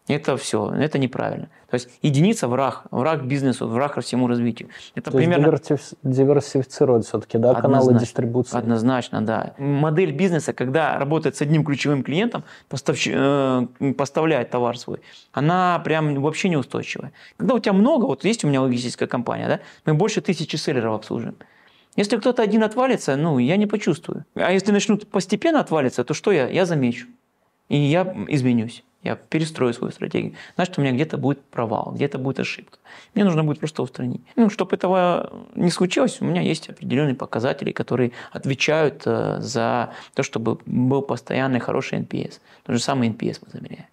Это все, это неправильно. То есть единица враг, враг бизнесу, враг всему развитию. Это То примерно диверсифицировать все-таки, да, каналы Однозначно. дистрибуции. Однозначно, да. Модель бизнеса, когда работает с одним ключевым клиентом, поставщ- э, поставляет товар свой, она прям вообще неустойчивая. Когда у тебя много, вот есть у меня логистическая компания, да, мы больше тысячи селлеров обслуживаем. Если кто-то один отвалится, ну, я не почувствую. А если начнут постепенно отвалиться, то что я? Я замечу. И я изменюсь. Я перестрою свою стратегию. Значит, у меня где-то будет провал, где-то будет ошибка. Мне нужно будет просто устранить. Ну, чтобы этого не случилось, у меня есть определенные показатели, которые отвечают э, за то, чтобы был постоянный хороший NPS. Тот же самый NPS мы замеряем.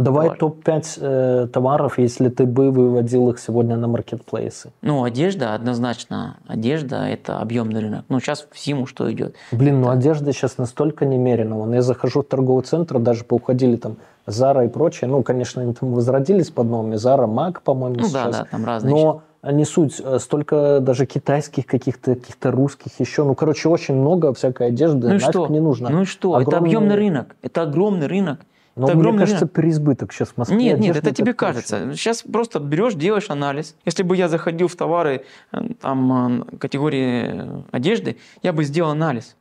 Давай Товар. топ-5 э, товаров, если ты бы выводил их сегодня на маркетплейсы. Ну, одежда однозначно. Одежда – это объемный рынок. Ну, сейчас в зиму что идет? Блин, ну одежда сейчас настолько немерена. Вон я захожу в торговый центр, даже поуходили там Зара и прочее. Ну, конечно, они там возродились под новыми. Зара, Мак, по-моему, Ну, сейчас. да, да, там разные. Но не суть, э, столько даже китайских каких-то, каких-то русских еще. Ну, короче, очень много всякой одежды. Ну нафиг что? не нужно. Ну и что? Это Огромный- объемный рынок. Это огромный рынок. Но это мне огромный кажется, рынок. переизбыток сейчас в Москве. Нет, нет, это тебе кажется. точно. Сейчас просто берешь, делаешь анализ. Если бы я заходил в товары э, там, э, категории э, одежды, я бы сделал анализ.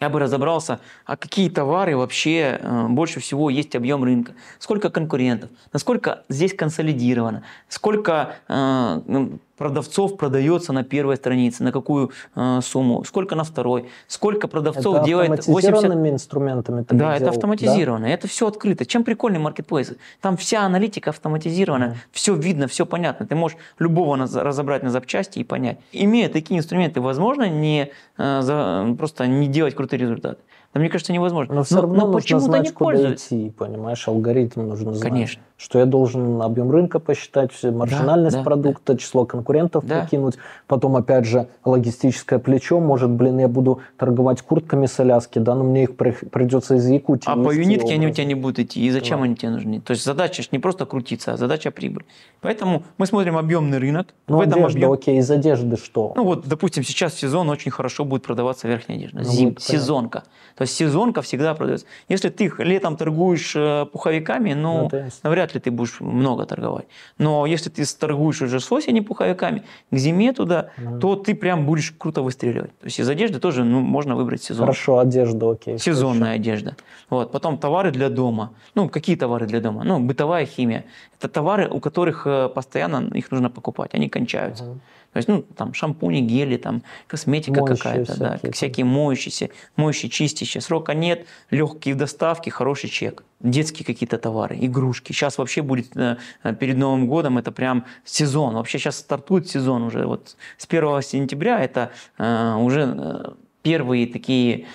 Я бы разобрался, а какие товары вообще больше всего есть объем рынка, сколько конкурентов, насколько здесь консолидировано, сколько ну, продавцов продается на первой странице, на какую э, сумму, сколько на второй, сколько продавцов Это делает 80... автоматизированными инструментами ты Да, бы это делал, автоматизировано, это все открыто. Чем прикольный маркетплейс? Там вся аналитика автоматизирована, все видно, все понятно. Ты можешь любого разобрать на запчасти и понять. Имея такие инструменты, возможно не э, за- просто не делать крутые результаты. Да, мне кажется, невозможно. Но все равно нужно почему-то знать, не пользуются. идти, понимаешь, алгоритм нужно знать. Конечно. Что я должен объем рынка посчитать, маржинальность да, продукта, число конкурентов Да. прикинуть, потом опять же логистическое плечо, может, блин, я буду торговать куртками с Аляски, да, но мне их при- придется из Якутии А по юнитке они у тебя не будут идти. И зачем Да. они тебе нужны? То есть задача не просто крутиться, а задача прибыль. Поэтому мы смотрим объемный рынок. Ну, в этом одежда, объем- окей, из одежды что? Ну вот, допустим, сейчас сезон очень хорошо будет продаваться верхняя одежда. Ну, Зим, понятно. сезонка. То есть сезонка всегда продается. Если ты летом торгуешь э, пуховиками, ну, Ну, это ясно. Навряд ли ты будешь много торговать. Но если ты торгуешь уже с осени пуховиками, к зиме туда, Мгм. то ты прям будешь круто выстреливать. То есть из одежды тоже ну, можно выбрать сезон. Хорошо, одежда, окей. Сезонная одежда. Вот. Потом товары для дома. Ну, какие товары для дома? Ну, бытовая химия. Это товары, у которых э, постоянно их нужно покупать, они кончаются. Мгм. То есть, ну, там шампуни, гели, там косметика какая-то, да, всякие. всякие моющиеся, моющие, чистящие. Срока нет, легкие в доставке, хороший чек. Детские какие-то товары, игрушки. Сейчас вообще будет э, перед Новым годом, это прям сезон. Вообще сейчас стартует сезон уже. Вот с 1 сентября это э, уже э, первые такие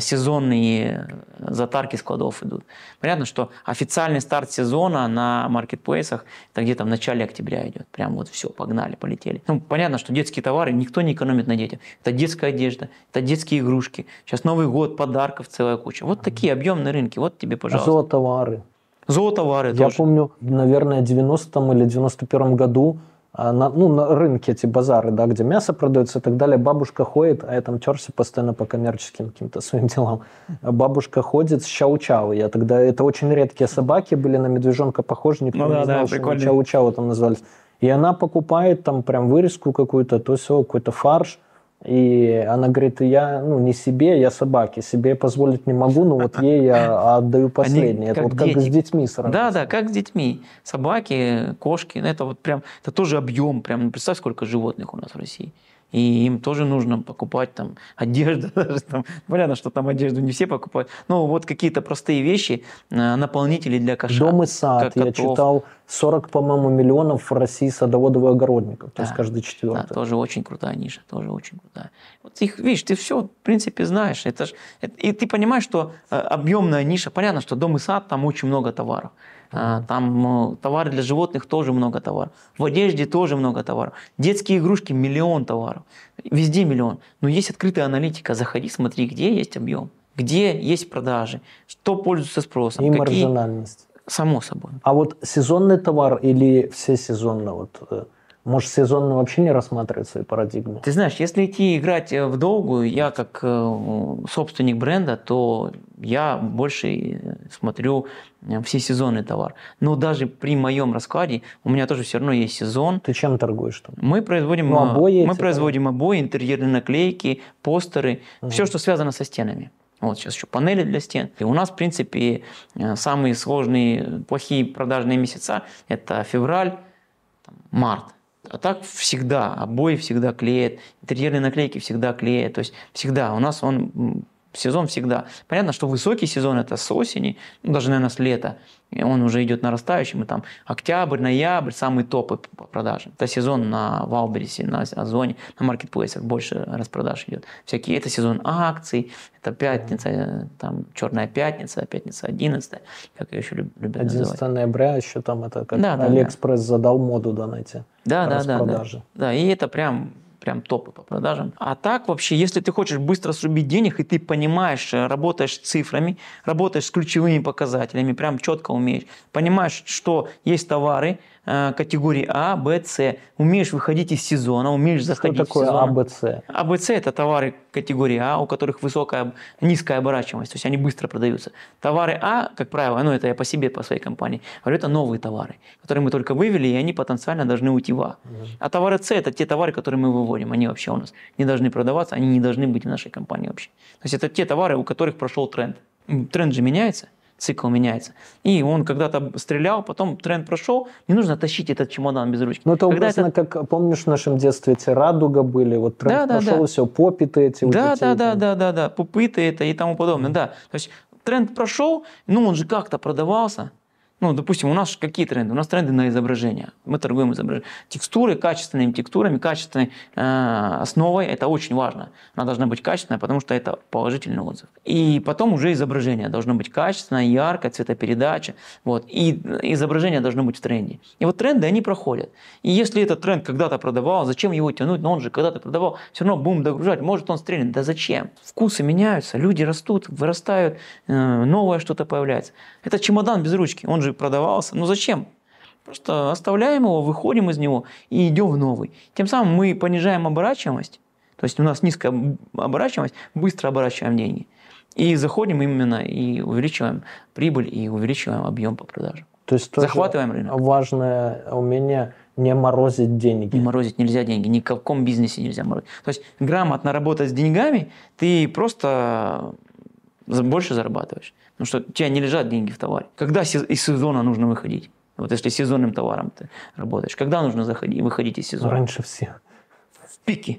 сезонные э, затарки складов идут. Понятно, что официальный старт сезона на маркетплейсах это где-то в начале октября идет. Прям вот все, погнали, полетели. Ну, понятно, что детские товары никто не экономит на детях. Это детская одежда, это детские игрушки. Сейчас Новый год, подарков целая куча. Вот такие объемные рынки. Вот тебе, пожалуйста. Зоотовары. Зоотовары Я тоже. помню, наверное, в 90-м или 91-м году а, на, ну, на рынке эти базары, да, где мясо продается и так далее, бабушка ходит, а я там терся постоянно по коммерческим каким-то своим делам. А Бабушка ходит с чау-чау. Я тогда, это очень редкие собаки были, на медвежонка похожи, никто Ну не да, знал, да, что чау-чау там назывались. И она покупает там прям вырезку какую-то, то все, какой-то фарш, и она говорит, я, ну, не себе, я собаке, себе позволить не могу, но вот ей я отдаю последнее. Это как вот как с детьми сразу. Да, да, как с детьми. Собаки, кошки, ну, это вот прям, это тоже объем. Прям представь, сколько животных у нас в России. И им тоже нужно покупать там одежду. даже там. Понятно, что там одежду не все покупают. Но вот какие-то простые вещи, э, наполнители для кошак. Дом и сад. Я читал 40, по-моему, миллионов в России садоводов и огородников. То есть Да. каждый Да, четвертый. тоже очень крутая ниша, тоже очень крутая. Вот их, видишь, ты все, в принципе, знаешь. Это ж, это- и ты понимаешь, что э, объемная ниша, понятно, что дом и сад, там очень много товаров. А, Там э, товары для животных тоже много товаров. В одежде тоже много товаров. Детские игрушки миллион товаров. Везде миллион. Но есть открытая аналитика. Заходи, смотри, где есть объем, где есть продажи, что пользуется спросом. И какие- маржинальность. Само собой. А вот сезонный товар или все сезонно? Вот, э, может, сезонно вообще не рассматривается в своей парадигме? Ты знаешь, если идти играть э, в долгую, я как э, собственник бренда, то я больше э, смотрю э, всесезонный товар. Но даже при моем раскладе у меня тоже все равно есть сезон. Ты чем торгуешь там? Мы производим, Ну, обои мы производим обои, интерьерные наклейки, постеры, все, что связано со стенами. Вот сейчас еще панели для стен. И у нас, в принципе, самые сложные, плохие продажные месяца – это февраль, там, март. А так всегда, обои всегда клеят, интерьерные наклейки всегда клеят. То есть всегда, у нас он сезон всегда. Понятно, что высокий сезон это с осени, ну, даже, наверное, с лета. И он уже идет нарастающим. И там октябрь, ноябрь, самые топы по продажам. Это сезон на Валберисе, на Озоне, на маркетплейсах больше распродаж идет. Всякие, это сезон акций, это пятница, э, там черная пятница, пятница 11, как ее еще люб- любят называть. 11 ноября еще там это как Да, да, Алиэкспресс задал моду да, на эти Да, да, да, да. распродажи. Да, и это прям прям топы по продажам. А так вообще, если ты хочешь быстро срубить денег, и ты понимаешь, э, работаешь с цифрами, работаешь с ключевыми показателями, прям четко умеешь, понимаешь, что есть товары категории А, Б, С, умеешь выходить из сезона, умеешь Что заходить такое в сезон. АБЦ? АБЦ – это товары категории А, у которых высокая, низкая оборачиваемость, то есть они быстро продаются. Товары А, как правило, ну это я по себе, по своей компании, говорю, это новые товары, которые мы только вывели, и они потенциально должны уйти в А. А товары С – это те товары, которые мы выводим, они вообще у нас не должны продаваться, они не должны быть в нашей компании вообще. То есть это те товары, у которых прошел тренд. Тренд же меняется, цикл меняется. И он когда-то стрелял, потом тренд прошел, не нужно тащить этот чемодан без ручки. Ну, это образно, как, помнишь, в нашем детстве эти радуга были, вот тренд Да, да, пошел, да. все, попиты эти Да, детей да, да, да, да, да, пупыты это и тому подобное, да. То есть тренд прошел, ну он же как-то продавался. Ну, допустим, у нас какие тренды? У нас тренды на изображение. Мы торгуем изображением. Текстуры, качественными текстурами, качественной э, основой. Это очень важно. Она должна быть качественная, потому что это положительный отзыв. И потом уже изображение должно быть качественное, яркое, цветопередача. Вот. И изображение должно быть в тренде. И вот тренды, они проходят. И если этот тренд когда-то продавал, зачем его тянуть? Но он же когда-то продавал, все равно будем догружать. Может он стрельнет. Да зачем? Вкусы меняются, люди растут, вырастают, э, новое что-то появляется. Это чемодан без ручки, он же продавался. Ну зачем? Просто оставляем его, выходим из него и идем в новый. Тем самым мы понижаем оборачиваемость, то есть у нас низкая об- оборачиваемость, быстро оборачиваем деньги. И заходим именно и увеличиваем прибыль и увеличиваем объем по продажам. То есть тоже Захватываем рынок. важное умение не морозить деньги. Не морозить нельзя деньги, ни в каком бизнесе нельзя морозить. То есть грамотно работать с деньгами, ты просто больше зарабатываешь. Потому что у тебя не лежат деньги в товаре. Когда из сезона нужно выходить? Вот если сезонным товаром ты работаешь, когда нужно заходить, выходить из сезона? Раньше всех. пике.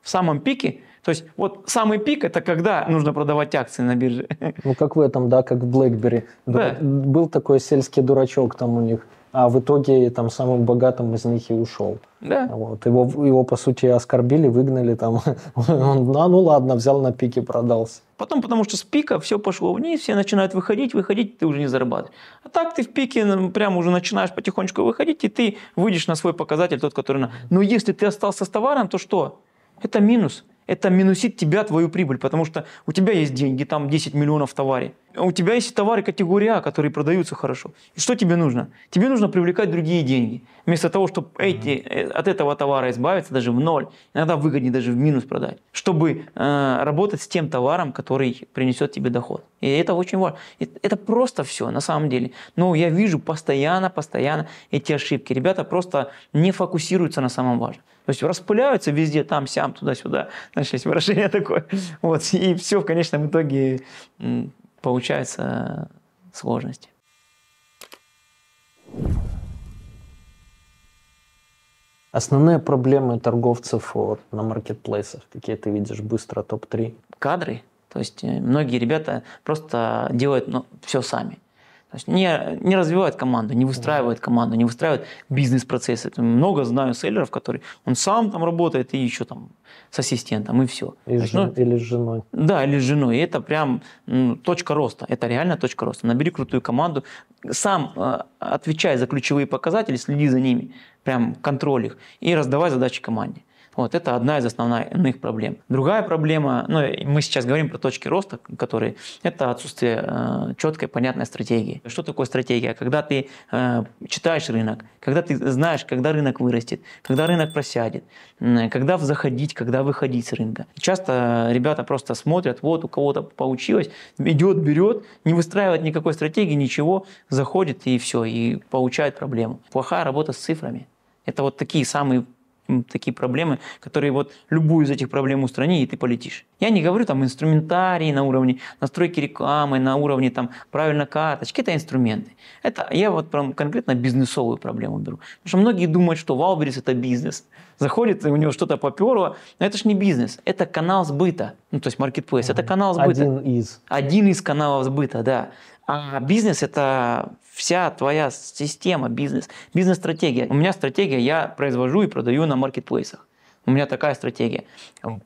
В самом пике. То есть вот самый пик это когда нужно продавать акции на бирже. Ну как в этом, да, как в BlackBerry. Да. Был такой сельский дурачок там у них, а в итоге там самым богатым из них и ушел. Да. Вот. Его, его, по сути, оскорбили, выгнали там. Он, а, ну ладно, взял на пике, продался. Потом, потому что с пика все пошло вниз, все начинают выходить, выходить, ты уже не зарабатываешь. А так ты в пике ну, прям уже начинаешь потихонечку выходить, и ты выйдешь на свой показатель, тот, который... на. Но если ты остался с товаром, то что? Это минус. Это минусит тебя, твою прибыль, потому что у тебя есть деньги, там 10 миллионов в товаре. А у тебя есть товары категории А, которые продаются хорошо. И что тебе нужно? Тебе нужно привлекать другие деньги. Вместо того, чтобы эти, э, от этого товара избавиться даже в ноль, иногда выгоднее даже в минус продать, чтобы э, работать с тем товаром, который принесет тебе доход. И это очень важно. Это просто все на самом деле. Но я вижу постоянно, постоянно эти ошибки. Ребята просто не фокусируются на самом важном. То есть распыляются везде, там, сям, туда-сюда. Знаешь, есть выражение такое. Вот, и все в конечном итоге получается сложности. Основные проблемы торговцев вот, на маркетплейсах, какие ты видишь быстро, топ-3? Кадры. То есть э, многие ребята просто делают ну, все сами. То есть не, не развивают команду, не выстраивают команду, не выстраивают бизнес-процессы. Много знаю селлеров, которые он сам там работает и еще там с ассистентом, и все. И есть, жен, ну, или с женой. Да, или с женой. И это прям ну, точка роста. Это реально точка роста. Набери крутую команду, сам э, отвечай за ключевые показатели, следи за ними, прям контроль их и раздавай задачи команде. Вот это одна из основных проблем. Другая проблема, ну, мы сейчас говорим про точки роста, которые это отсутствие э, четкой, понятной стратегии. Что такое стратегия? Когда ты э, читаешь рынок, когда ты знаешь, когда рынок вырастет, когда рынок просядет, э, когда заходить, когда выходить с рынка. Часто ребята просто смотрят, вот у кого-то получилось, идет, берет, не выстраивает никакой стратегии, ничего, заходит и все, и получает проблему. Плохая работа с цифрами. Это вот такие самые такие проблемы, которые вот любую из этих проблем устрани, и ты полетишь. Я не говорю там инструментарий на уровне настройки рекламы, на уровне там правильно карточки, это инструменты. Это я вот прям конкретно бизнесовую проблему беру. Потому что многие думают, что Валберис это бизнес. Заходит, у него что-то поперло, но это же не бизнес, это канал сбыта. Ну, то есть маркетплейс, это канал сбыта. Один из. Один из каналов сбыта, да. А бизнес – это вся твоя система, бизнес, бизнес-стратегия. У меня стратегия, я произвожу и продаю на маркетплейсах. У меня такая стратегия.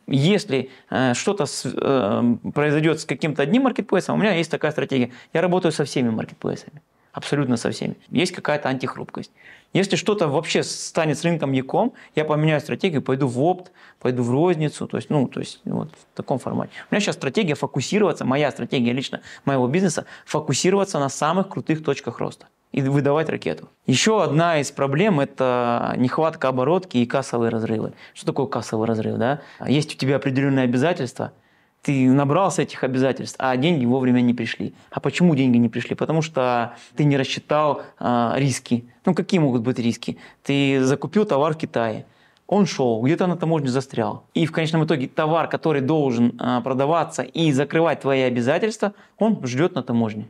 Если э, что-то с, э, произойдет с каким-то одним маркетплейсом, у меня есть такая стратегия. Я работаю со всеми маркетплейсами. Абсолютно со всеми. Есть какая-то антихрупкость. Если что-то вообще станет с рынком яком, я поменяю стратегию, пойду в опт, пойду в розницу, то есть, ну, то есть вот в таком формате. У меня сейчас стратегия фокусироваться, моя стратегия лично моего бизнеса, фокусироваться на самых крутых точках роста и выдавать ракету. Еще одна из проблем – это нехватка оборотки и кассовые разрывы. Что такое кассовый разрыв? Да? Есть у тебя определенные обязательства – ты набрался этих обязательств, а деньги вовремя не пришли. А почему деньги не пришли? Потому что ты не рассчитал э, риски. Ну, какие могут быть риски? Ты закупил товар в Китае, он шел, где-то на таможне застрял. И в конечном итоге товар, который должен э, продаваться и закрывать твои обязательства, он ждет на таможне.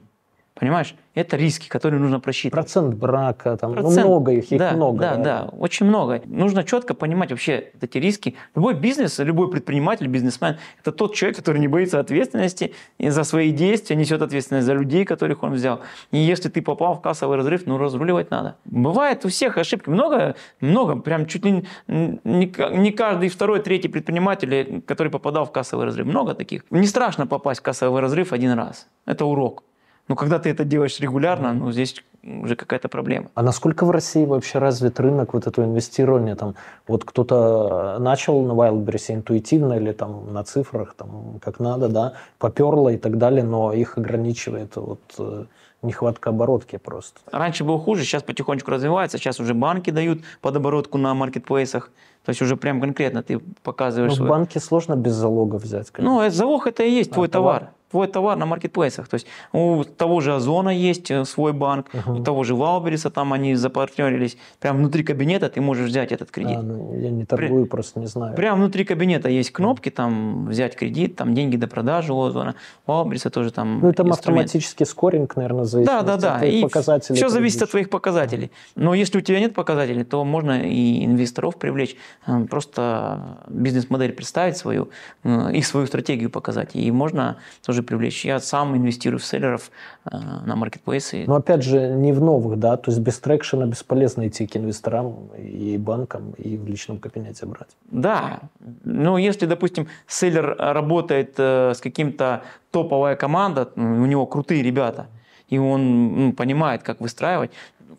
Понимаешь? Это риски, которые нужно просчитывать. Процент брака, там, ну, Процент, ну, много их, их да, много. Да, да, да, очень много. Нужно четко понимать вообще эти риски. Любой бизнес, любой предприниматель, бизнесмен – это тот человек, который не боится ответственности и за свои действия, несет ответственность за людей, которых он взял. И если ты попал в кассовый разрыв, ну, разруливать надо. Бывает у всех ошибки. Много, много, прям чуть ли не, не каждый второй, третий предприниматель, который попадал в кассовый разрыв. Много таких. Не страшно попасть в кассовый разрыв один раз. Это урок. Но когда ты это делаешь регулярно, ну, здесь уже какая-то проблема. А насколько в России вообще развит рынок вот этого инвестирования? Там, вот кто-то начал на Wildberries интуитивно или там на цифрах, там, как надо, да, поперло и так далее, но их ограничивает вот э, нехватка оборотки просто. Раньше было хуже, сейчас потихонечку развивается, сейчас уже банки дают под оборотку на маркетплейсах, то есть уже прям конкретно ты показываешь... Ну, в банке сложно без залога взять. Конечно. Ну, залог это и есть твой товар. товар свой товар на маркетплейсах. То есть у того же Озона есть э, свой банк, угу. у того же Валбериса там они запартнерились. Прямо внутри кабинета ты можешь взять этот кредит. А, ну, я не торгую, При... просто не знаю. Прямо внутри кабинета есть кнопки, там взять кредит, там деньги до продажи у Озона. У Валбериса тоже там Ну, там автоматический скоринг, наверное, зависит да, да, да. от твоих и показателей. Все зависит от твоих показателей. Но если у тебя нет показателей, то можно и инвесторов привлечь, э, просто бизнес-модель представить свою э, и свою стратегию показать. И можно тоже привлечь. Я сам инвестирую в селлеров э, на маркетплейсы. Но опять же, не в новых, да, то есть без трекшена бесполезно идти к инвесторам и банкам и в личном кабинете брать. Да, но если, допустим, селлер работает с каким-то топовая команда, у него крутые ребята, и он ну, понимает, как выстраивать,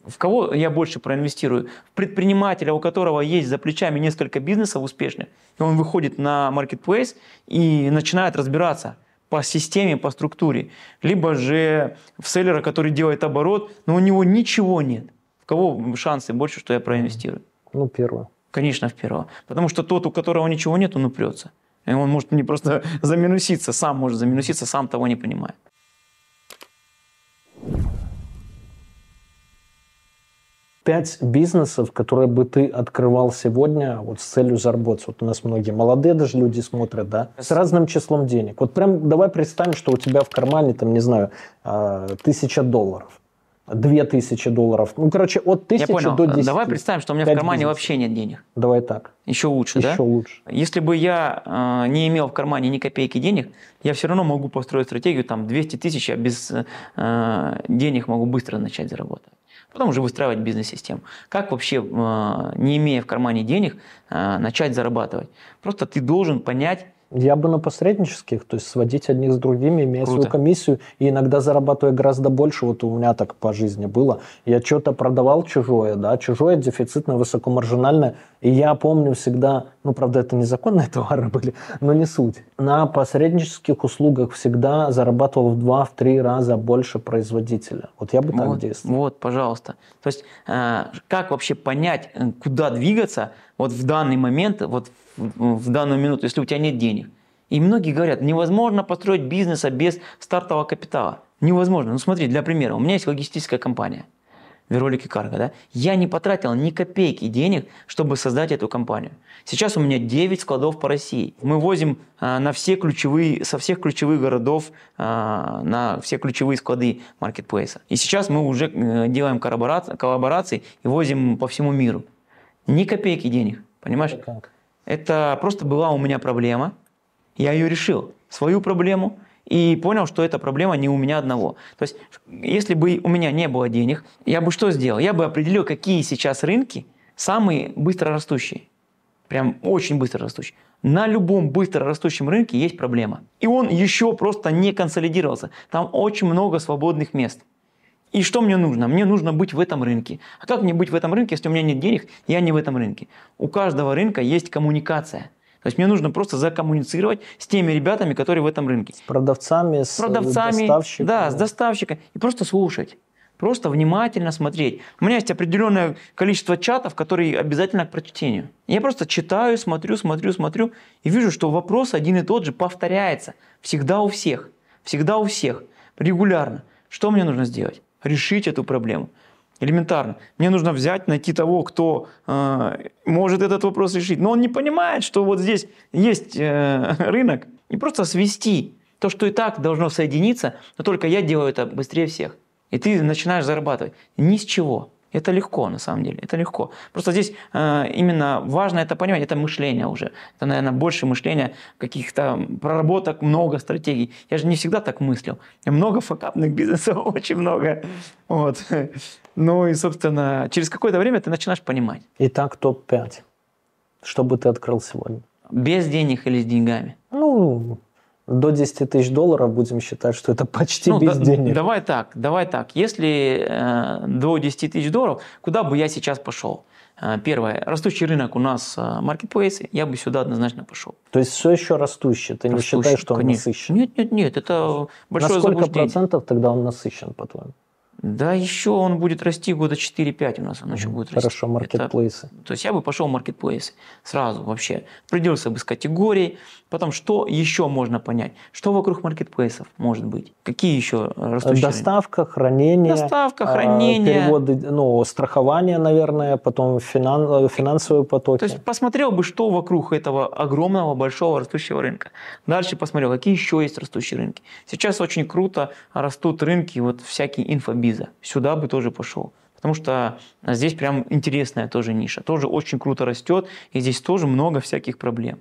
в кого я больше проинвестирую? В предпринимателя, у которого есть за плечами несколько бизнесов успешных, и он выходит на marketplace и начинает разбираться по системе, по структуре. Либо же в селлера, который делает оборот, но у него ничего нет. В кого шансы больше, что я проинвестирую? Ну, первое. Конечно, в первого. Потому что тот, у которого ничего нет, он упрется. И он может не просто заминуситься, сам может заминуситься, сам того не понимая. Пять бизнесов, которые бы ты открывал сегодня вот с целью заработать. Вот у нас многие молодые даже люди смотрят, да, с разным числом денег. Вот прям давай представим, что у тебя в кармане, там, не знаю, а, тысяча долларов. Две тысячи долларов. Ну, короче, от тысячи до десяти. Давай представим, что у меня в кармане бизнесов. вообще нет денег. Давай так. Еще лучше, Еще да? лучше. Если бы я э, не имел в кармане ни копейки денег, я все равно могу построить стратегию, там, 200 тысяч, я без э, денег могу быстро начать заработать потом уже выстраивать бизнес-систему. Как вообще, э, не имея в кармане денег, э, начать зарабатывать? Просто ты должен понять, я бы на посреднических, то есть сводить одних с другими, имея Круто. свою комиссию, и иногда зарабатывая гораздо больше. Вот у меня так по жизни было. Я что-то продавал чужое, да, чужое дефицитное, высокомаржинальное. И я помню всегда, ну, правда, это незаконные товары были, но не суть. На посреднических услугах всегда зарабатывал в два, в три раза больше производителя. Вот я бы вот, так действовал. Вот, пожалуйста. То есть, э, как вообще понять, э, куда двигаться вот в данный момент, вот в данную минуту, если у тебя нет денег. И многие говорят, невозможно построить бизнеса без стартового капитала. Невозможно. Ну смотри, для примера, у меня есть логистическая компания, Веролики Карго, да? Я не потратил ни копейки денег, чтобы создать эту компанию. Сейчас у меня 9 складов по России. Мы возим а, на все ключевые, со всех ключевых городов а, на все ключевые склады маркетплейса. И сейчас мы уже э, делаем коллаборации и возим по всему миру. Ни копейки денег, понимаешь? Это просто была у меня проблема. Я ее решил, свою проблему, и понял, что эта проблема не у меня одного. То есть, если бы у меня не было денег, я бы что сделал? Я бы определил, какие сейчас рынки самые быстро растущие. Прям очень быстро растущие. На любом быстро растущем рынке есть проблема. И он еще просто не консолидировался. Там очень много свободных мест. И что мне нужно? Мне нужно быть в этом рынке. А как мне быть в этом рынке, если у меня нет денег, я не в этом рынке? У каждого рынка есть коммуникация. То есть мне нужно просто закоммуницировать с теми ребятами, которые в этом рынке. С продавцами, с продавцами, доставщиками. Да, с доставщиками. И просто слушать. Просто внимательно смотреть. У меня есть определенное количество чатов, которые обязательно к прочтению. Я просто читаю, смотрю, смотрю, смотрю и вижу, что вопрос один и тот же повторяется. Всегда у всех. Всегда у всех. Регулярно. Что мне нужно сделать? Решить эту проблему. Элементарно. Мне нужно взять, найти того, кто э, может этот вопрос решить. Но он не понимает, что вот здесь есть э, рынок. И просто свести то, что и так должно соединиться, но только я делаю это быстрее всех. И ты начинаешь зарабатывать. Ни с чего. Это легко, на самом деле, это легко. Просто здесь э, именно важно это понимать, это мышление уже. Это, наверное, больше мышления, каких-то проработок, много стратегий. Я же не всегда так мыслил. Я много факапных бизнесов, очень много. Вот. Ну и, собственно, через какое-то время ты начинаешь понимать. Итак, топ-5. Что бы ты открыл сегодня? Без денег или с деньгами? Ну, до 10 тысяч долларов будем считать, что это почти ну, без да, денег. Давай так, давай так. Если э, до 10 тысяч долларов, куда бы я сейчас пошел? Э, первое, растущий рынок у нас маркетплейсы, э, я бы сюда однозначно пошел. То есть все еще растущий, ты растущий, не считаешь, что он конечно. насыщен? Нет, нет, нет, это большое На сколько процентов тогда он насыщен, по-твоему? Да, еще он будет расти года 4-5 у нас, он еще будет расти. Хорошо, маркетплейсы. Это, то есть я бы пошел в маркетплейсы сразу вообще. Определился бы с категорией. Потом, что еще можно понять? Что вокруг маркетплейсов может быть? Какие еще растущие? Доставка, хранение. Доставка, а, хранение. Переводы, ну, страхование, наверное, потом финан, финансовые потоки. То есть посмотрел бы, что вокруг этого огромного, большого растущего рынка. Дальше посмотрел, какие еще есть растущие рынки. Сейчас очень круто растут рынки вот всякие инфобиза. Сюда бы тоже пошел. Потому что здесь прям интересная тоже ниша. Тоже очень круто растет. И здесь тоже много всяких проблем.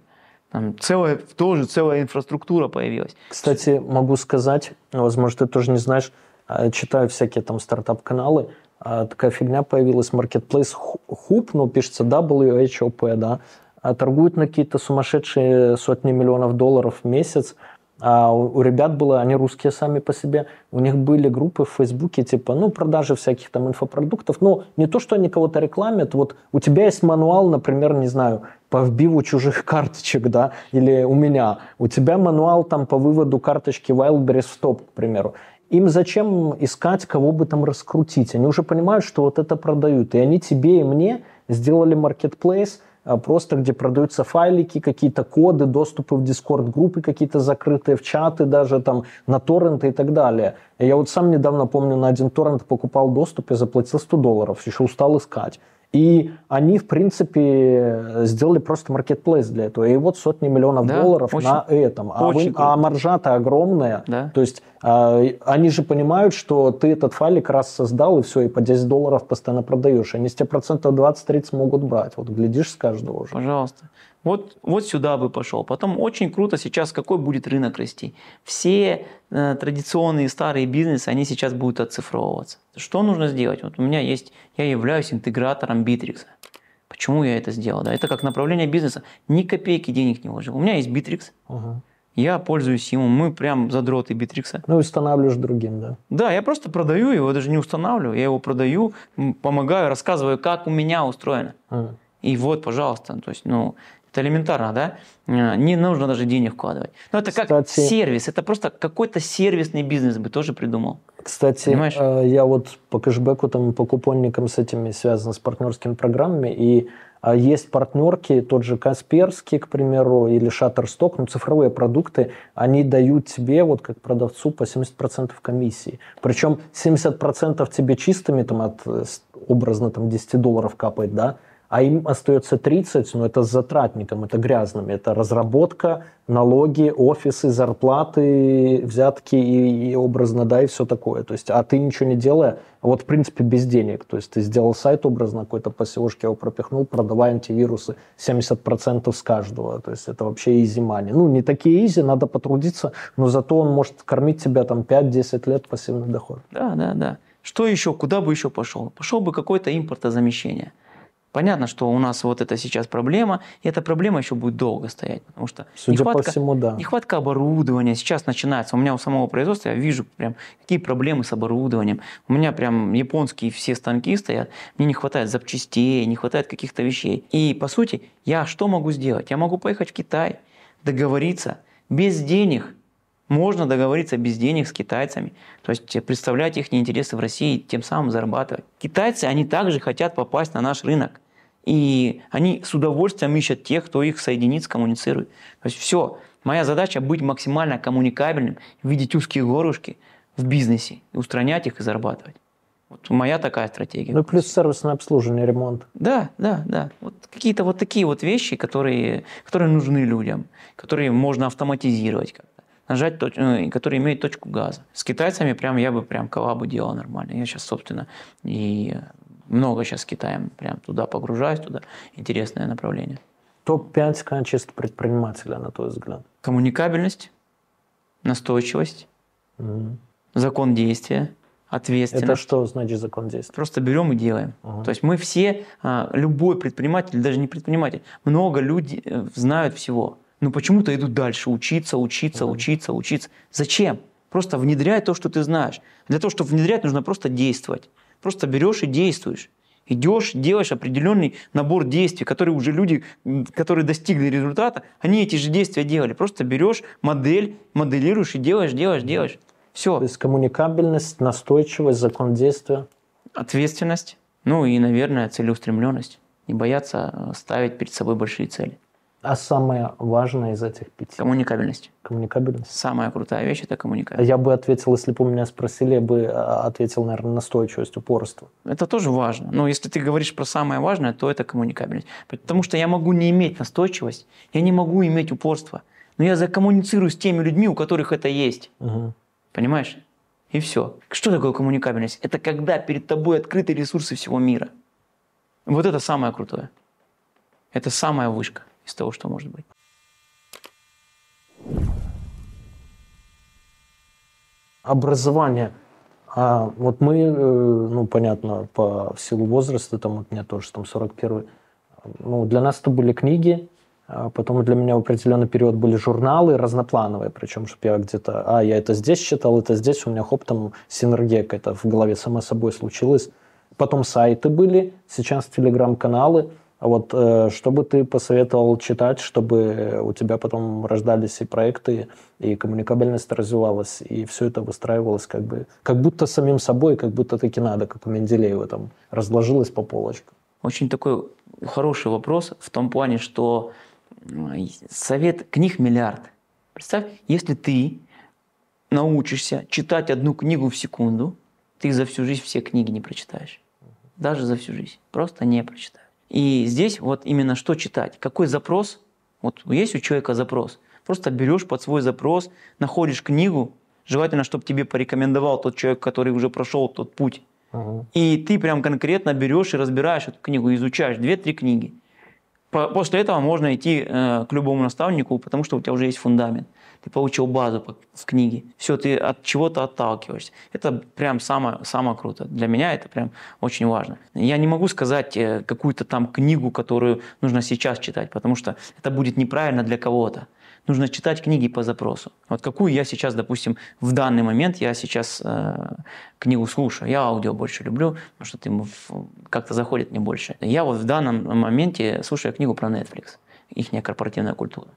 Там целая, тоже целая инфраструктура появилась. Кстати, могу сказать, возможно, ты тоже не знаешь, а, читаю всякие там стартап-каналы, а, такая фигня появилась, Marketplace Hub, ну, пишется WHOP, да, а торгуют на какие-то сумасшедшие сотни миллионов долларов в месяц, а у ребят было, они русские сами по себе, у них были группы в Фейсбуке, типа, ну, продажи всяких там инфопродуктов, но не то, что они кого-то рекламят, вот у тебя есть мануал, например, не знаю, по вбиву чужих карточек, да, или у меня, у тебя мануал там по выводу карточки Wildberries в топ, к примеру. Им зачем искать, кого бы там раскрутить? Они уже понимают, что вот это продают. И они тебе и мне сделали маркетплейс, просто где продаются файлики, какие-то коды, доступы в дискорд-группы какие-то закрытые, в чаты даже, там, на торренты и так далее. Я вот сам недавно, помню, на один торрент покупал доступ и заплатил 100 долларов, еще устал искать. И они, в принципе, сделали просто маркетплейс для этого. И вот сотни миллионов да, долларов очень, на этом. А, вы, а маржа-то огромная. Да. То есть э, они же понимают, что ты этот файлик раз создал, и все, и по 10 долларов постоянно продаешь. Они с тебя процентов 20-30 могут брать. Вот глядишь с каждого уже. Пожалуйста. Вот, вот сюда бы пошел. Потом очень круто сейчас, какой будет рынок расти. Все э, традиционные старые бизнесы, они сейчас будут оцифровываться. Что нужно сделать? Вот у меня есть, я являюсь интегратором Bittrex. Почему я это сделал? Да, это как направление бизнеса. Ни копейки денег не вложил. У меня есть. Угу. Я пользуюсь им, мы прям задроты Битрикса. Ну, устанавливаешь другим, да? Да, я просто продаю его, даже не устанавливаю, я его продаю, помогаю, рассказываю, как у меня устроено. А. И вот, пожалуйста, то есть, ну, это элементарно, да? Э, не нужно даже денег вкладывать. Но это Кстати, как сервис, это просто какой-то сервисный бизнес бы тоже придумал. Кстати, Понимаешь? Э, я вот по кэшбэку, там, по купонникам с этими связан с партнерскими программами, и а, есть партнерки, тот же Касперский, к примеру, или Shutterstock, ну, цифровые продукты, они дают тебе, вот как продавцу, по 70% комиссии. Причем 70% тебе чистыми, там, от э, образно там, 10 долларов капает, да, а им остается 30, но это с затратником, это грязными. Это разработка, налоги, офисы, зарплаты, взятки и, и образно, да, и все такое. То есть, а ты ничего не делая, вот в принципе без денег. То есть ты сделал сайт образно какой-то по его пропихнул, продавай антивирусы 70% с каждого. То есть это вообще изи money. Ну, не такие изи, надо потрудиться, но зато он может кормить тебя там 5-10 лет пассивный доход. Да, да, да. Что еще, куда бы еще пошел? Пошел бы какое-то импортозамещение. Понятно, что у нас вот это сейчас проблема, и эта проблема еще будет долго стоять, потому что Судя нехватка, по всему, да. нехватка оборудования сейчас начинается. У меня у самого производства я вижу прям какие проблемы с оборудованием. У меня прям японские все станки стоят, мне не хватает запчастей, не хватает каких-то вещей. И по сути, я что могу сделать? Я могу поехать в Китай, договориться без денег можно договориться без денег с китайцами, то есть представлять их интересы в России, тем самым зарабатывать. Китайцы, они также хотят попасть на наш рынок. И они с удовольствием ищут тех, кто их соединит, скоммуницирует. То есть все. Моя задача быть максимально коммуникабельным, видеть узкие горушки в бизнесе, устранять их и зарабатывать. Вот моя такая стратегия. Ну, плюс сервисное обслуживание, ремонт. Да, да, да. Вот какие-то вот такие вот вещи, которые, которые нужны людям, которые можно автоматизировать как-то. Нажать, точ... Ну, которые имеют точку газа. С китайцами прям я бы прям коллабу делал нормально. Я сейчас, собственно, и много сейчас с Китаем прям туда погружаюсь, туда интересное направление. Топ-5 качеств предпринимателя, на твой взгляд? Коммуникабельность, настойчивость, угу. закон действия, ответственность. Это что значит закон действия? Просто берем и делаем. Угу. То есть мы все, а, любой предприниматель, даже не предприниматель, много людей э, знают всего. Но почему-то идут дальше, учиться, учиться, угу. учиться, учиться. Зачем? Просто внедряй то, что ты знаешь. Для того, чтобы внедрять, нужно просто действовать. Просто берешь и действуешь. Идешь, делаешь определенный набор действий, которые уже люди, которые достигли результата, они эти же действия делали. Просто берешь модель, моделируешь и делаешь, делаешь, делаешь. Все. То есть коммуникабельность, настойчивость, закон действия. Ответственность, ну и, наверное, целеустремленность. Не бояться э, ставить перед собой большие цели. А самое важное из этих пяти? Коммуникабельность. Коммуникабельность. Самая крутая вещь – это коммуникабельность. Я бы ответил, если бы у меня спросили, я бы а, ответил, наверное, настойчивость, упорство. Это тоже важно. Но если ты говоришь про самое важное, то это коммуникабельность. Потому что я могу не иметь настойчивость, я не могу иметь упорство. Но я закоммуницирую с теми людьми, у которых это есть. Угу. Понимаешь? И все. Что такое коммуникабельность? Это когда перед тобой открыты ресурсы всего мира. Вот это самое крутое. Это самая вышка из того, что может быть. Образование. А вот мы, э, ну, понятно, по силу возраста, там вот мне тоже там 41 ну, для нас это были книги, а потом для меня в определенный период были журналы разноплановые, причем, чтобы я где-то, а, я это здесь читал, это здесь, у меня хоп, там синергия какая-то в голове само собой случилась. Потом сайты были, сейчас телеграм-каналы. А вот э, что бы ты посоветовал читать, чтобы у тебя потом рождались и проекты, и коммуникабельность развивалась, и все это выстраивалось как бы, как будто самим собой, как будто таки надо, как у Менделеева там, разложилось по полочкам. Очень такой хороший вопрос в том плане, что совет книг миллиард. Представь, если ты научишься читать одну книгу в секунду, ты за всю жизнь все книги не прочитаешь. Даже за всю жизнь. Просто не прочитаешь. И здесь вот именно что читать, какой запрос, вот есть у человека запрос, просто берешь под свой запрос, находишь книгу, желательно, чтобы тебе порекомендовал тот человек, который уже прошел тот путь. Угу. И ты прям конкретно берешь и разбираешь эту книгу, изучаешь две-три книги. После этого можно идти э, к любому наставнику, потому что у тебя уже есть фундамент. Ты получил базу в книге. Все, ты от чего-то отталкиваешься. Это прям самое, самое круто. Для меня это прям очень важно. Я не могу сказать э, какую-то там книгу, которую нужно сейчас читать, потому что это будет неправильно для кого-то нужно читать книги по запросу. Вот какую я сейчас, допустим, в данный момент я сейчас э, книгу слушаю. Я аудио больше люблю, потому что ты как-то заходит мне больше. Я вот в данном моменте слушаю книгу про Netflix, их корпоративная культура.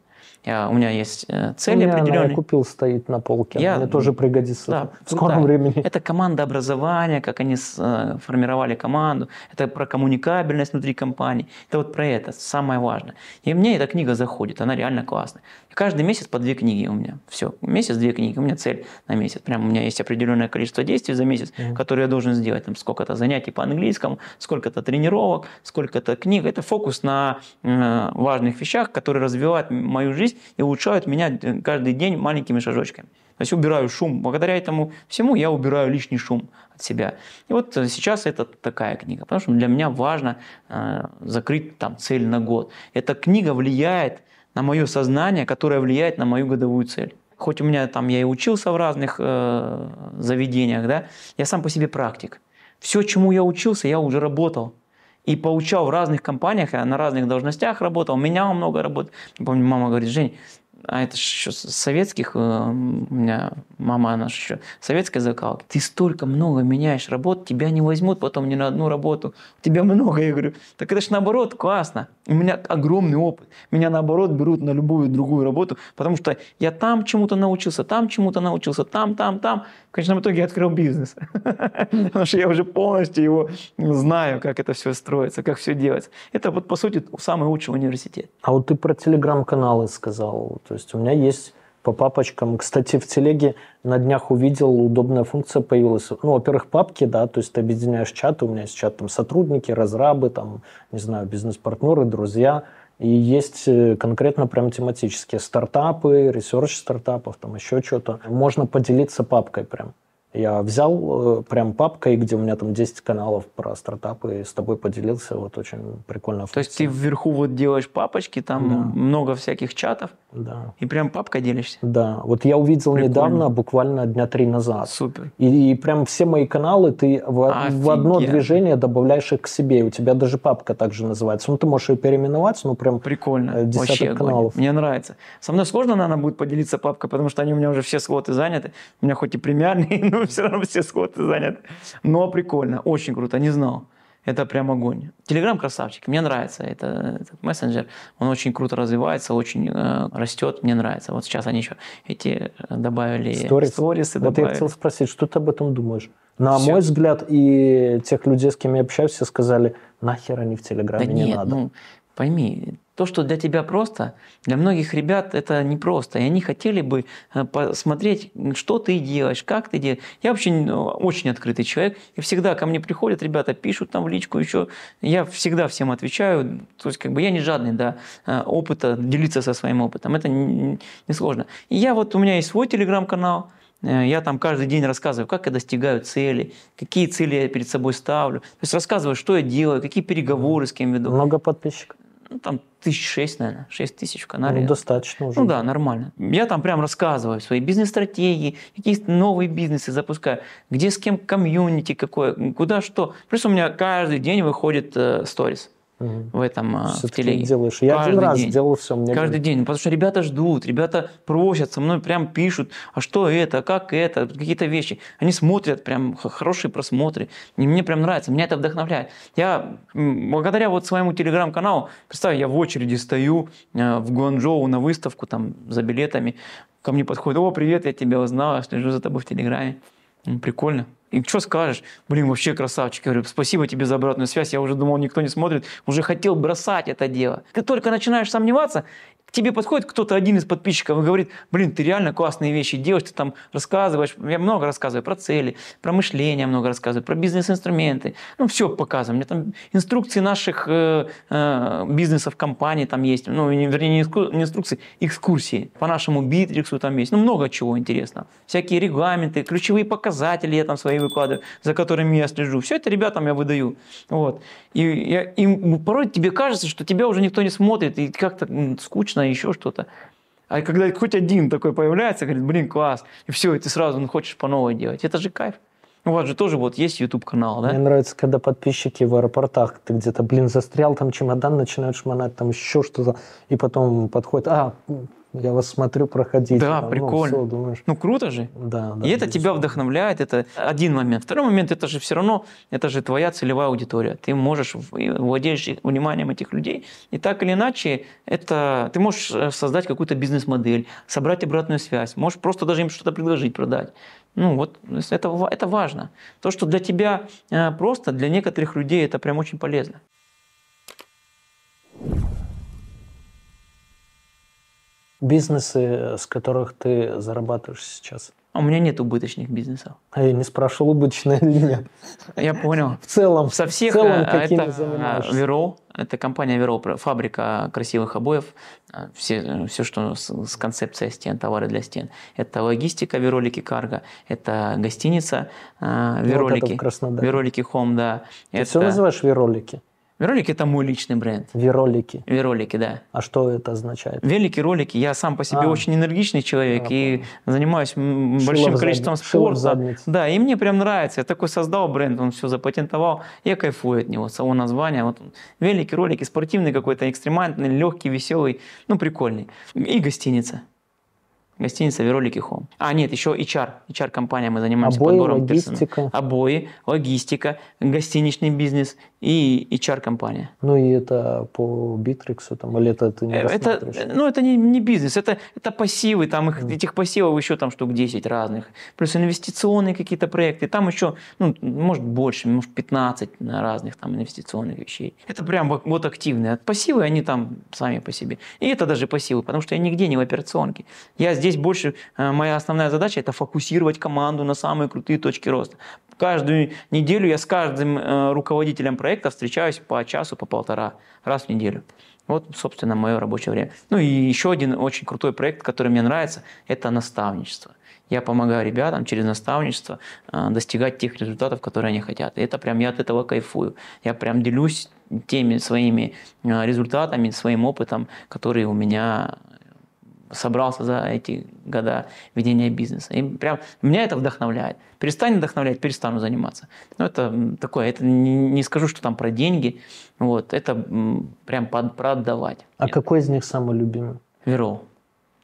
Я, у меня есть э, цели у меня определенные. Она, я купил, стоит на полке. Я, Мне тоже пригодится да, в скором да. времени. Это команда образования, как они э, формировали команду. Это про коммуникабельность внутри компании. Это вот про это, самое важное. И мне эта книга заходит, она реально классная. Каждый месяц по две книги у меня. Все, месяц две книги. У меня цель на месяц. Прям у меня есть определенное количество действий за месяц, mm-hmm. которые я должен сделать. Там сколько-то занятий по английскому, сколько-то тренировок, сколько-то книг. Это фокус на э, важных вещах, которые развивают мою жизнь жизнь и улучшают меня э, каждый день маленькими шажочками. То есть убираю шум. Благодаря этому всему я убираю лишний шум от себя. И вот э, сейчас это такая книга, потому что для меня важно э, закрыть там цель на год. Эта книга влияет на мое сознание, которое влияет на мою годовую цель. Хоть у меня там я и учился в разных э, заведениях, да, я сам по себе практик. Все, чему я учился, я уже работал и поучал в разных компаниях, я на разных должностях работал, менял много работ. Помню, мама говорит, Жень, а это еще советских, э, у меня мама наша еще советская закалка. Ты столько много меняешь работ, тебя не возьмут потом ни на одну работу. Тебя много. Я говорю, так это же наоборот классно. У меня огромный опыт. Меня наоборот берут на любую другую работу, потому что я там чему-то научился, там чему-то научился, там, там, там. В конечном итоге я открыл бизнес. Потому что я уже полностью его знаю, как это все строится, как все делается. Это вот, по сути, самый лучший университет. А вот ты про телеграм-каналы сказал. То есть у меня есть по папочкам. Кстати, в телеге на днях увидел, удобная функция появилась. Ну, во-первых, папки, да, то есть ты объединяешь чаты, у меня есть чат там сотрудники, разрабы, там, не знаю, бизнес-партнеры, друзья. И есть э, конкретно прям тематические стартапы, research стартапов, там еще что-то. Можно поделиться папкой прям. Я взял э, прям папкой, где у меня там 10 каналов про стартапы, и с тобой поделился. Вот очень прикольно. То есть ты вверху вот делаешь папочки, там да. много всяких чатов, да. и прям папкой делишься? Да. Вот я увидел Прикольно. недавно, буквально дня три назад. Супер. И, и прям все мои каналы ты в, в одно движение добавляешь их к себе. У тебя даже папка также называется. Ну, ты можешь ее переименовать, ну, прям Прикольно. Э, десяток Вообще каналов. Огонь. Мне нравится. Со мной сложно, наверное, будет поделиться папкой, потому что они у меня уже все слоты заняты. У меня хоть и премиальные, но все равно все сходы заняты. Но прикольно, очень круто, не знал. это прям огонь. Телеграм красавчик, мне нравится это, этот мессенджер. Он очень круто развивается, очень э, растет, мне нравится. Вот сейчас они еще эти э, добавили Сторис. сторисы. Вот добавили. я хотел спросить, что ты об этом думаешь? На Всё. мой взгляд, и тех людей, с кем я общаюсь, все сказали, нахер они в Да Телеграме не нет, надо. ну пойми, то, что для тебя просто, для многих ребят это непросто. И они хотели бы э, посмотреть, что ты делаешь, как ты делаешь. Я вообще ну, очень открытый человек. И всегда ко мне приходят ребята, пишут там в личку еще. Я всегда всем отвечаю. То есть как бы я не жадный до э, опыта, делиться со своим опытом. Это не, не сложно. И я вот, у меня есть свой телеграм-канал. Э, Я там каждый день рассказываю, как я достигаю цели, какие цели я перед собой ставлю. То есть рассказываю, что я делаю, какие переговоры с кем веду. Много подписчиков? Ну, там тысяч шесть, наверное, шесть тысяч в канале. Ну, достаточно уже. Ну да, нормально. Я там прям рассказываю свои бизнес-стратегии, какие новые бизнесы запускаю, где с кем комьюнити какое, куда что. Плюс у меня каждый день выходит э, в этом э, в телеге. делаешь. Я один Каждый раз день. сделал все. Мне Каждый день, потому что ребята ждут, ребята просят, со мной прям пишут, а что это, а как это, какие-то вещи. Они смотрят, прям хорошие просмотры. И мне прям нравится, меня это вдохновляет. Я благодаря вот своему телеграм-каналу, представь, я в очереди стою э, в Гуанчжоу на выставку там за билетами, ко мне подходит, о, привет, я тебя узнал, слежу за тобой в Телеграме. М, Прикольно. И что скажешь? Блин, вообще красавчик. Я говорю, спасибо тебе за обратную связь. Я уже думал, никто не смотрит. Уже хотел бросать это дело. Ты только начинаешь сомневаться, к тебе подходит кто-то один из подписчиков и говорит, блин, ты реально классные вещи делаешь, ты там рассказываешь. Я много рассказываю про цели, про мышление много рассказываю, про бизнес-инструменты. Ну, все показываю. Меня там инструкции наших э, э, бизнесов, компаний там есть. Ну, не- вернее, не инструкции, экскурсии. По нашему Битриксу там есть. Ну, много чего интересного. Всякие регламенты, ключевые показатели я там свои выкладываю, за которыми я слежу. Все это ребятам я выдаю. Вот. И, я, и порой тебе кажется, что тебя уже никто не смотрит, и как-то м, скучно, еще что-то. А когда хоть один такой появляется, говорит, блин, класс, и все, и ты сразу ну, хочешь по новой делать. Это же кайф. У вас же тоже вот есть YouTube-канал, да? Мне нравится, когда подписчики в аэропортах, ты где-то, блин, застрял, там чемодан начинают шмонать, там еще что-то, и потом подходит, а, я вас смотрю, проходите. Да, Там, ну, прикольно. всё, думаешь, Ну, круто же. да, да. И это тебя вдохновляет, это один момент. Второй момент, это же все равно, это же твоя целевая аудитория. Ты можешь, владеешь вниманием этих людей, и так или иначе, это, ты можешь э, создать какую-то бизнес-модель, собрать обратную связь, можешь просто даже им что-то предложить, продать. Ну вот, это, это важно. То, что для тебя э, просто, для некоторых людей это прям очень полезно. Бизнесы, с которых ты зарабатываешь сейчас. А у меня нет убыточных бизнесов. А я не спрашивал, убыточная или нет. Я понял. В целом, Со всех, в целом э, какими это занимаешься? Верол, это компания Верол, фабрика красивых обоев, э, все, все, что с, с концепцией стен, товары для стен. Это логистика Веролики Карго, это гостиница э, Ну, вот это Веролики. Веролики Хом, да. Ты это... все называешь виролики? Веролики это мой личный бренд. Виролики. Веролики, да. А что это означает? Велики, ролики. Я сам по себе А. очень энергичный человек А, и занимаюсь м, Шило большим количеством спорта. Да, и мне прям нравится. Я такой создал бренд, он все запатентовал. Я кайфую от него, с его названия. Вот он. велики, ролики, спортивный какой-то, экстремальный, легкий, веселый, ну прикольный. И гостиница. Гостиница Веролики Хом. А, нет, еще HR. HR-компания, мы занимаемся Обои, подбором персонала. логистика. Обои, логистика, гостиничный бизнес и HR-компания. Ну и это по Битриксу там, или это ты не Э, Это, рассматриваешь? ну, это не, не бизнес, это, это пассивы, там их, этих пассивов еще там штук 10 разных. Плюс инвестиционные какие-то проекты, там еще, ну, может больше, может 15 разных там инвестиционных вещей. Это прям вот, вот активные. Пассивы, они там сами по себе. И это даже пассивы, потому что я нигде не в операционке. Я здесь больше, э, моя основная задача это фокусировать команду на самые крутые точки роста. Каждую неделю я с каждым э, руководителем проекта встречаюсь по часу, по полтора раз в неделю. Вот, собственно, мое рабочее время. Ну и еще один очень крутой проект, который мне нравится, это наставничество. Я помогаю ребятам через наставничество э, достигать тех результатов, которые они хотят. И это прям я от этого кайфую. Я прям делюсь теми своими результатами, своим опытом, который у меня собрался за эти года ведения бизнеса. И прям меня это вдохновляет. Перестань вдохновлять, перестану заниматься. Ну, это такое, это не, не скажу, что там про деньги. Вот, это прям под, про отдавать. А какой из них самый любимый? Верол.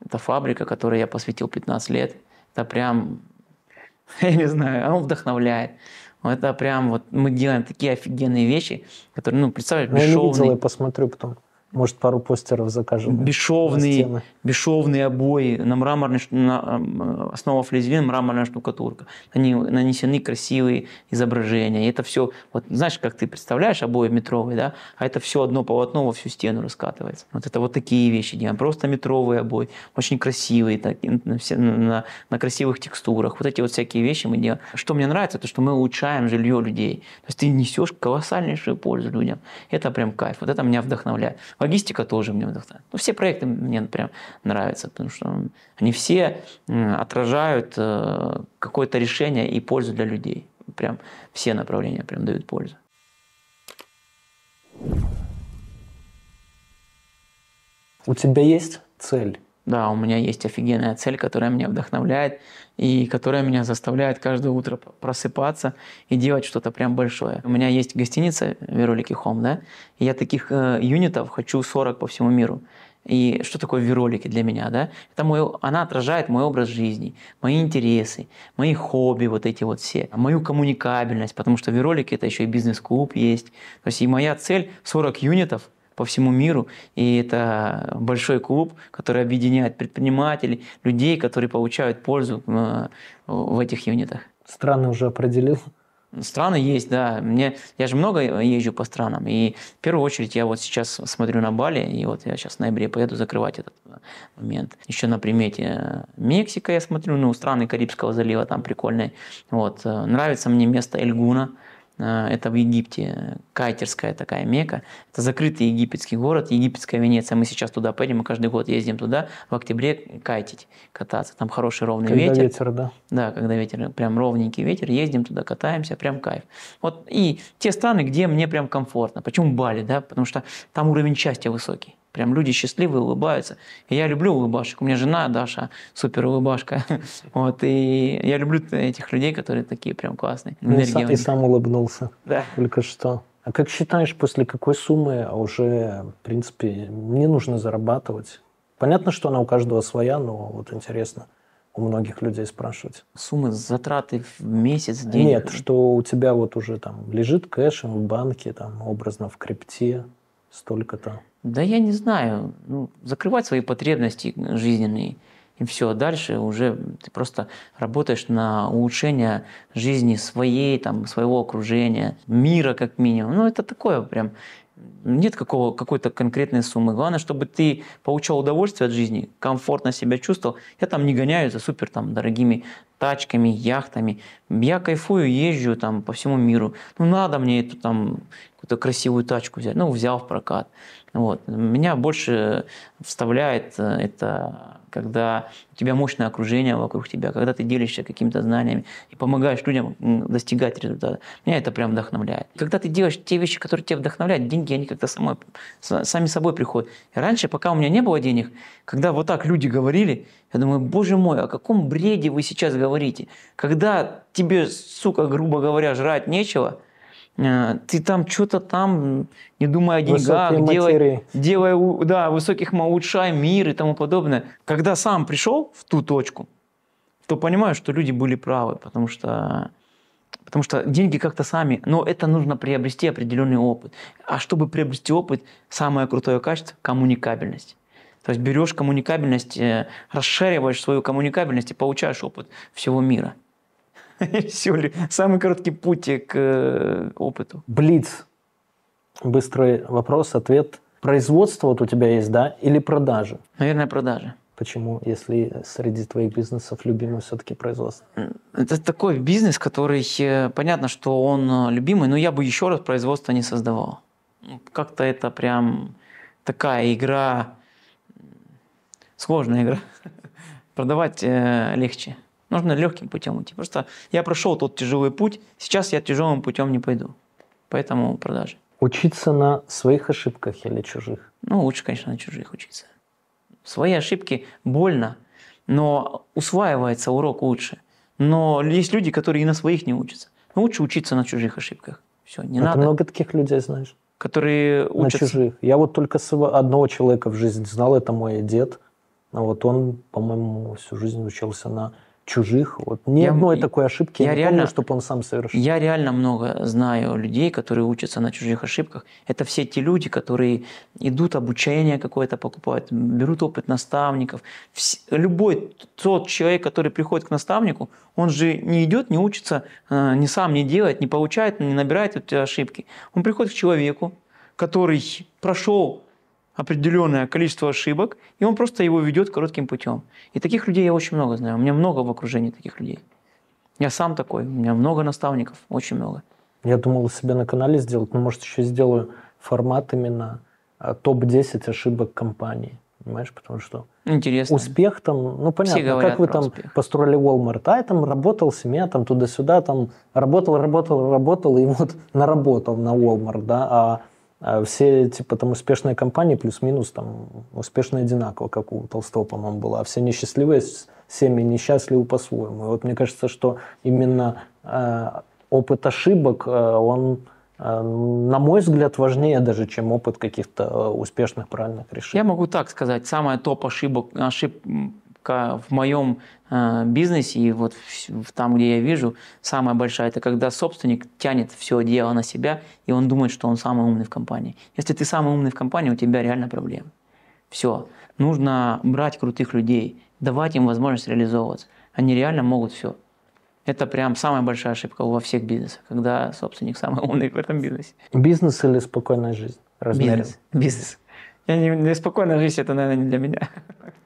Это фабрика, которой я посвятил 15 лет. Это прям, я не знаю, оно вдохновляет. Это прям вот мы делаем такие офигенные вещи, которые, ну, представляешь, Ну, я не видел, бесшовные, я посмотрю потом. Может, пару постеров закажем. бесшовные, бесшовные обои на мраморной, на, основа флизелин, мраморная штукатурка. Они нанесены красивые изображения. И это все, вот знаешь, как ты представляешь обои метровые, да? А это все одно полотно во всю стену раскатывается. Вот это вот такие вещи делаем. Просто метровые обои, очень красивые, так, на, на- на красивых текстурах. Вот эти вот всякие вещи мы делаем. Что мне нравится, то что мы улучшаем жилье людей. То есть ты несешь колоссальнейшую пользу людям. Это прям кайф. Вот это меня вдохновляет. Логистика тоже меня вдохновляет. Ну, все проекты мне прям нравятся, потому что они все отражают э, какое-то решение и пользу для людей. Прям все направления прям дают пользу. У тебя есть цель? Да, у меня есть офигенная цель, которая меня вдохновляет и которая меня заставляет каждое утро просыпаться и делать что-то прям большое. У меня есть гостиница Веролики Home, да, и я таких э, юнитов хочу 40 по всему миру. И что такое веролики для меня, да? Это мой, она отражает мой образ жизни, мои интересы, мои хобби, вот эти вот все, мою коммуникабельность, потому что веролики это еще и бизнес-клуб есть. То есть и моя цель 40 юнитов по всему миру. И это большой клуб, который объединяет предпринимателей, людей, которые получают пользу э, в этих юнитах. Страны уже определил? Страны есть, да. Мне, я же много езжу по странам. И в первую очередь я вот сейчас смотрю на Бали, и вот я сейчас в ноябре поеду закрывать этот момент. Еще на примете э, Мексика я смотрю, ну, страны Карибского залива там прикольные. Вот. э, Нравится мне место Эльгуна. Э, Это в Египте, кайтерская такая мека. Это закрытый египетский город, египетская Венеция. Мы сейчас туда поедем, мы каждый год ездим туда в октябре кайтить, кататься. Там хороший ровный Когда ветер. ветер, да. Да, когда ветер, прям ровненький ветер, ездим туда, катаемся, прям кайф. Вот и те страны, где мне прям комфортно. Почему Бали, да? Потому что там уровень счастья высокий. Прям люди счастливые, улыбаются. И я люблю улыбашек. У меня жена Даша супер улыбашка. Вот, и я люблю этих людей, которые такие прям классные. Ну, сам- и сам улыбнулся Да. только что. А как считаешь, после какой суммы уже, в принципе, не нужно зарабатывать? Понятно, что она у каждого своя, но вот интересно у многих людей спрашивать. Суммы, затраты в месяц, денег. Нет, что у тебя вот уже там лежит кэшем в банке, там образно в крипте, столько-то. Да я не знаю. Ну, закрывать свои потребности жизненные. И все. Дальше уже ты просто работаешь на улучшение жизни своей, там, своего окружения, мира как минимум. Ну, это такое прям. Нет какого, какой-то конкретной суммы. Главное, чтобы ты получал удовольствие от жизни, комфортно себя чувствовал. Я там не гоняю за супер там, дорогими тачками, яхтами. Я кайфую, езжу там по всему миру. Ну, надо мне эту там какую-то красивую тачку взять. Ну, взял в прокат. Вот. Меня больше вставляет э, это, когда у тебя мощное окружение вокруг тебя, когда ты делишься какими-то знаниями и помогаешь людям достигать результата. Меня это прям вдохновляет. Когда ты делаешь те вещи, которые тебя вдохновляют, деньги, они как-то самой, сами собой приходят. И раньше, пока у меня не было денег, когда вот так люди говорили, я думаю, боже мой, о каком бреде вы сейчас говорите? Когда тебе, сука, грубо говоря, жрать нечего, ты там что-то там, не думая о деньгах, Высокие делай, материи. делай, да, высоких улучшай мир и тому подобное. Когда сам пришел в ту точку, то понимаю, что люди были правы, потому что, потому что деньги как-то сами, но это нужно приобрести определенный опыт. А чтобы приобрести опыт, самое крутое качество – коммуникабельность. То есть берешь коммуникабельность, э, расшариваешь свою коммуникабельность и получаешь опыт всего мира. Все, самый короткий путь к э, опыту. Блиц. Быстрый вопрос, ответ. Производство вот у тебя есть, да, или продажи? Наверное, продажи. Почему, если среди твоих бизнесов любимый все-таки производство? Это такой бизнес, который, э, понятно, что он э, любимый, но я бы еще раз производство не создавал. Ну, Как-то это прям такая игра, сложная игра. Продавать легче. Нужно легким путем идти. Просто я прошел тот тяжелый путь, сейчас я тяжелым путем не пойду. Поэтому продажи. Учиться на своих ошибках или чужих? Ну, лучше, конечно, на чужих учиться. Свои ошибки больно, но усваивается урок лучше. Но есть люди, которые и на своих не учатся. Но лучше учиться на чужих ошибках. Все, не Ты надо. много таких людей знаешь? Которые На учатся. чужих. Я вот только одного человека в жизни знал, это мой дед. А вот он, по-моему, всю жизнь учился на чужих. Вот ни Я- одной такой ошибки я, я не реально- помню, чтобы он сам совершил. Я реально много знаю людей, которые учатся на чужих ошибках. Это все те люди, которые идут обучение какое-то покупают, берут опыт наставников. Вс- Любой тот человек, который приходит к наставнику, он же не идет, не учится, э, не сам не делает, не получает, не набирает эти ошибки. Он приходит к человеку, который прошел определенное количество ошибок, и он просто его ведет коротким путем. И таких людей я очень много знаю. У меня много в окружении таких людей. Я сам такой, у меня много наставников, очень много. Я думал себе на канале сделать, но может еще сделаю формат именно а, топ-10 ошибок компании. Понимаешь, потому что Интересно. успех там, ну понятно, говорят как вы там успех. построили Walmart, а я там работал, семья там туда-сюда, там работал, работал, работал, и вот наработал на Walmart, да, а все типа там успешные компании плюс-минус там успешно одинаково, как у Толстого, по-моему, было, а все несчастливые семьи несчастливы по-своему. И вот мне кажется, что именно э, опыт ошибок, э, он, э, на мой взгляд, важнее даже, чем опыт каких-то э, успешных правильных решений. Я могу так сказать, самая топ ошибок, ошибка в моем э, бизнесе и вот там, где я вижу, самая большая, это когда собственник тянет все дело на себя, и он думает, что он самый умный в компании. Если ты самый умный в компании, у тебя реально проблемы. Все. Нужно брать крутых людей, давать им возможность реализовываться. Они реально могут все. Это прям самая большая ошибка во всех бизнесах, когда собственник самый умный в этом бизнесе. Бизнес или спокойная жизнь? Размерен. Бизнес. Бизнес. Я не, неспокойная жизнь, это, наверное, не для меня.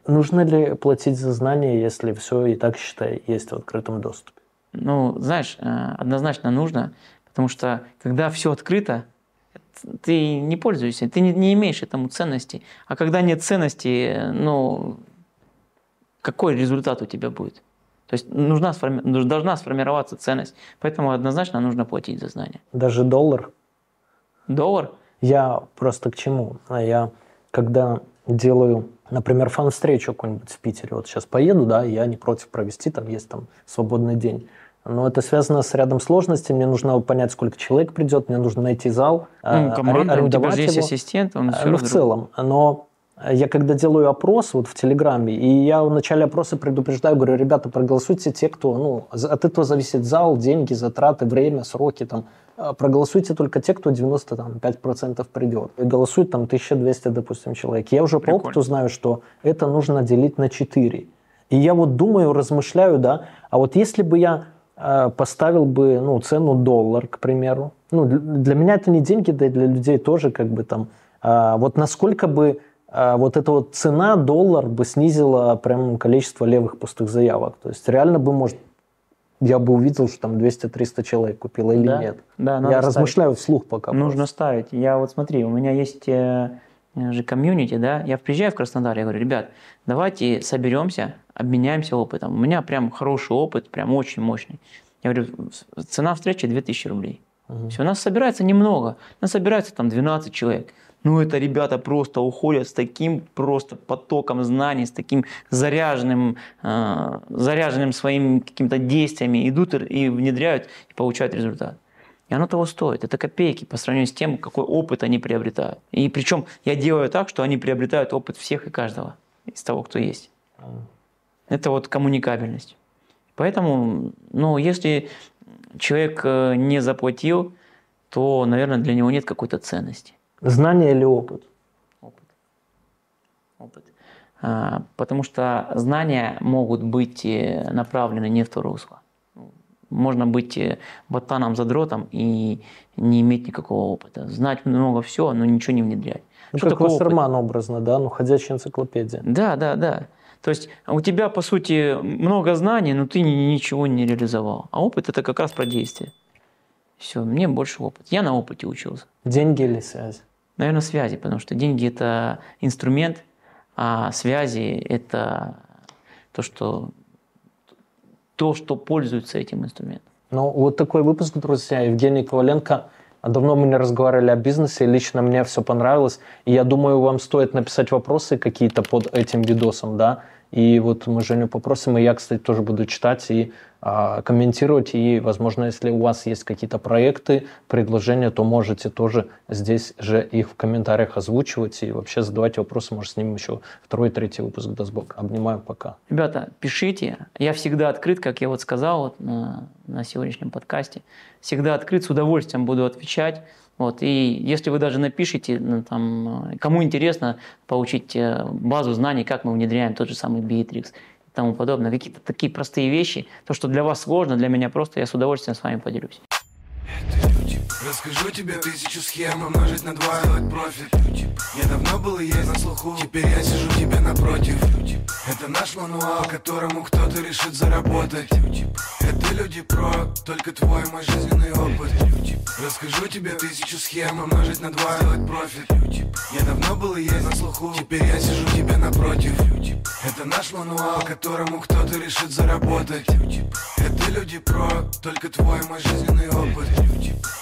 Нужно ли платить за знания, если все и так, считай, есть в открытом доступе? Ну, знаешь, э, однозначно нужно, потому что когда все открыто, ты не пользуешься, ты не, не имеешь этому ценности. А когда нет ценности, ну, какой результат у тебя будет? То есть нужна, сформи- должна сформироваться ценность. Поэтому однозначно нужно платить за знания. Даже доллар? Доллар? Я просто к чему? А Я когда делаю, например, фан-встречу какую-нибудь в Питере, вот сейчас поеду, да, я не против провести, там есть там свободный день. Но это связано с рядом сложностей. Мне нужно понять, сколько человек придет, мне нужно найти зал, Ну, э, команда, у тебя арендовать же есть его. ассистент, он Э, все Ну, в целом. Но я когда делаю опрос вот в Телеграме, и я в начале опроса предупреждаю, говорю, ребята, проголосуйте те, кто, ну, от этого зависит зал, деньги, затраты, время, сроки, там, А, проголосуйте только те, кто 95% придет. И голосует там 1200, допустим, человек. Я уже по Прикольно. опыту знаю, что это нужно делить на 4. И я вот думаю, размышляю, да, а вот если бы я э, поставил бы, ну, цену доллар, к примеру, ну, для, меня это не деньги, да и для людей тоже, как бы там, а, вот насколько бы а, вот эта вот цена доллар бы снизила прям количество левых пустых заявок. То есть реально бы, может, я бы увидел, что там 200-300 человек купило или Да? нет. Да, надо я ставить. размышляю вслух пока. Нужно просто. ставить. Я вот смотри, у меня есть э, же комьюнити, да, я приезжаю в Краснодар, я говорю, ребят, давайте соберемся, обменяемся опытом. У меня прям хороший опыт, прям очень мощный. Я говорю, цена встречи 2000 рублей. Мгм. Все, у нас собирается немного, у нас собирается там 12 человек. Ну, это ребята просто уходят с таким просто потоком знаний, с таким заряженным, э, заряженным своими какими-то действиями, идут и- внедряют, и получают результат. И оно того стоит. Это копейки по сравнению с тем, какой опыт они приобретают. И причем я делаю так, что они приобретают опыт всех и каждого из того, кто есть. Это вот коммуникабельность. Поэтому, ну, если человек э, не заплатил, то, наверное, для него нет какой-то ценности. Знание или опыт? Опыт. Опыт. А, Потому что знания могут быть э, направлены не в то русло. Можно быть э, ботаном-задротом и не иметь никакого опыта. Знать много всего, но ничего не внедрять. Ну, Что как? Вассерман образно, да, ну, ходячая энциклопедия. Да, да, да. То есть у тебя, по сути, много знаний, но ты ни- ничего не реализовал. А опыт это как раз про действие. Все, мне больше опыт. Я на опыте учился. Деньги или связь? Наверное, связи, потому что деньги это инструмент, а связи это то, что то, что пользуется этим инструментом. Ну, вот такой выпуск, друзья. Евгений Коваленко. Давно мы не разговаривали о бизнесе, лично мне все понравилось. И я думаю, вам стоит написать вопросы какие-то под этим видосом, да. И вот мы Женю попросим, и я, кстати, тоже буду читать и комментировать. И, возможно, если у вас есть какие-то проекты, предложения, то можете тоже здесь же их в комментариях озвучивать и вообще задавать вопросы. Может, снимем еще второй, третий выпуск Дасбок. Обнимаю, пока. Ребята, пишите. Я всегда открыт, как я вот сказал вот на, на сегодняшнем подкасте. Всегда открыт, с удовольствием буду отвечать. Вот, и если вы даже напишите, ну, там, кому интересно получить э, базу знаний, как мы внедряем тот же самый и тому подобное, какие-то такие простые вещи, то, что для вас сложно, для меня просто, я с удовольствием с вами поделюсь. Расскажу тебе тысячу схем, умножить на два, сделать профит. Я давно был и есть на слуху, теперь я сижу тебе напротив. Это наш мануал, которому кто-то решит заработать. Это люди про, только твой мой жизненный опыт. Расскажу тебе тысячу схем, умножить на два, сделать профит. Я давно был и есть на слуху, теперь я сижу тебе напротив. Это наш мануал, которому кто-то решит заработать. Это люди про, только твой мой жизненный опыт Império de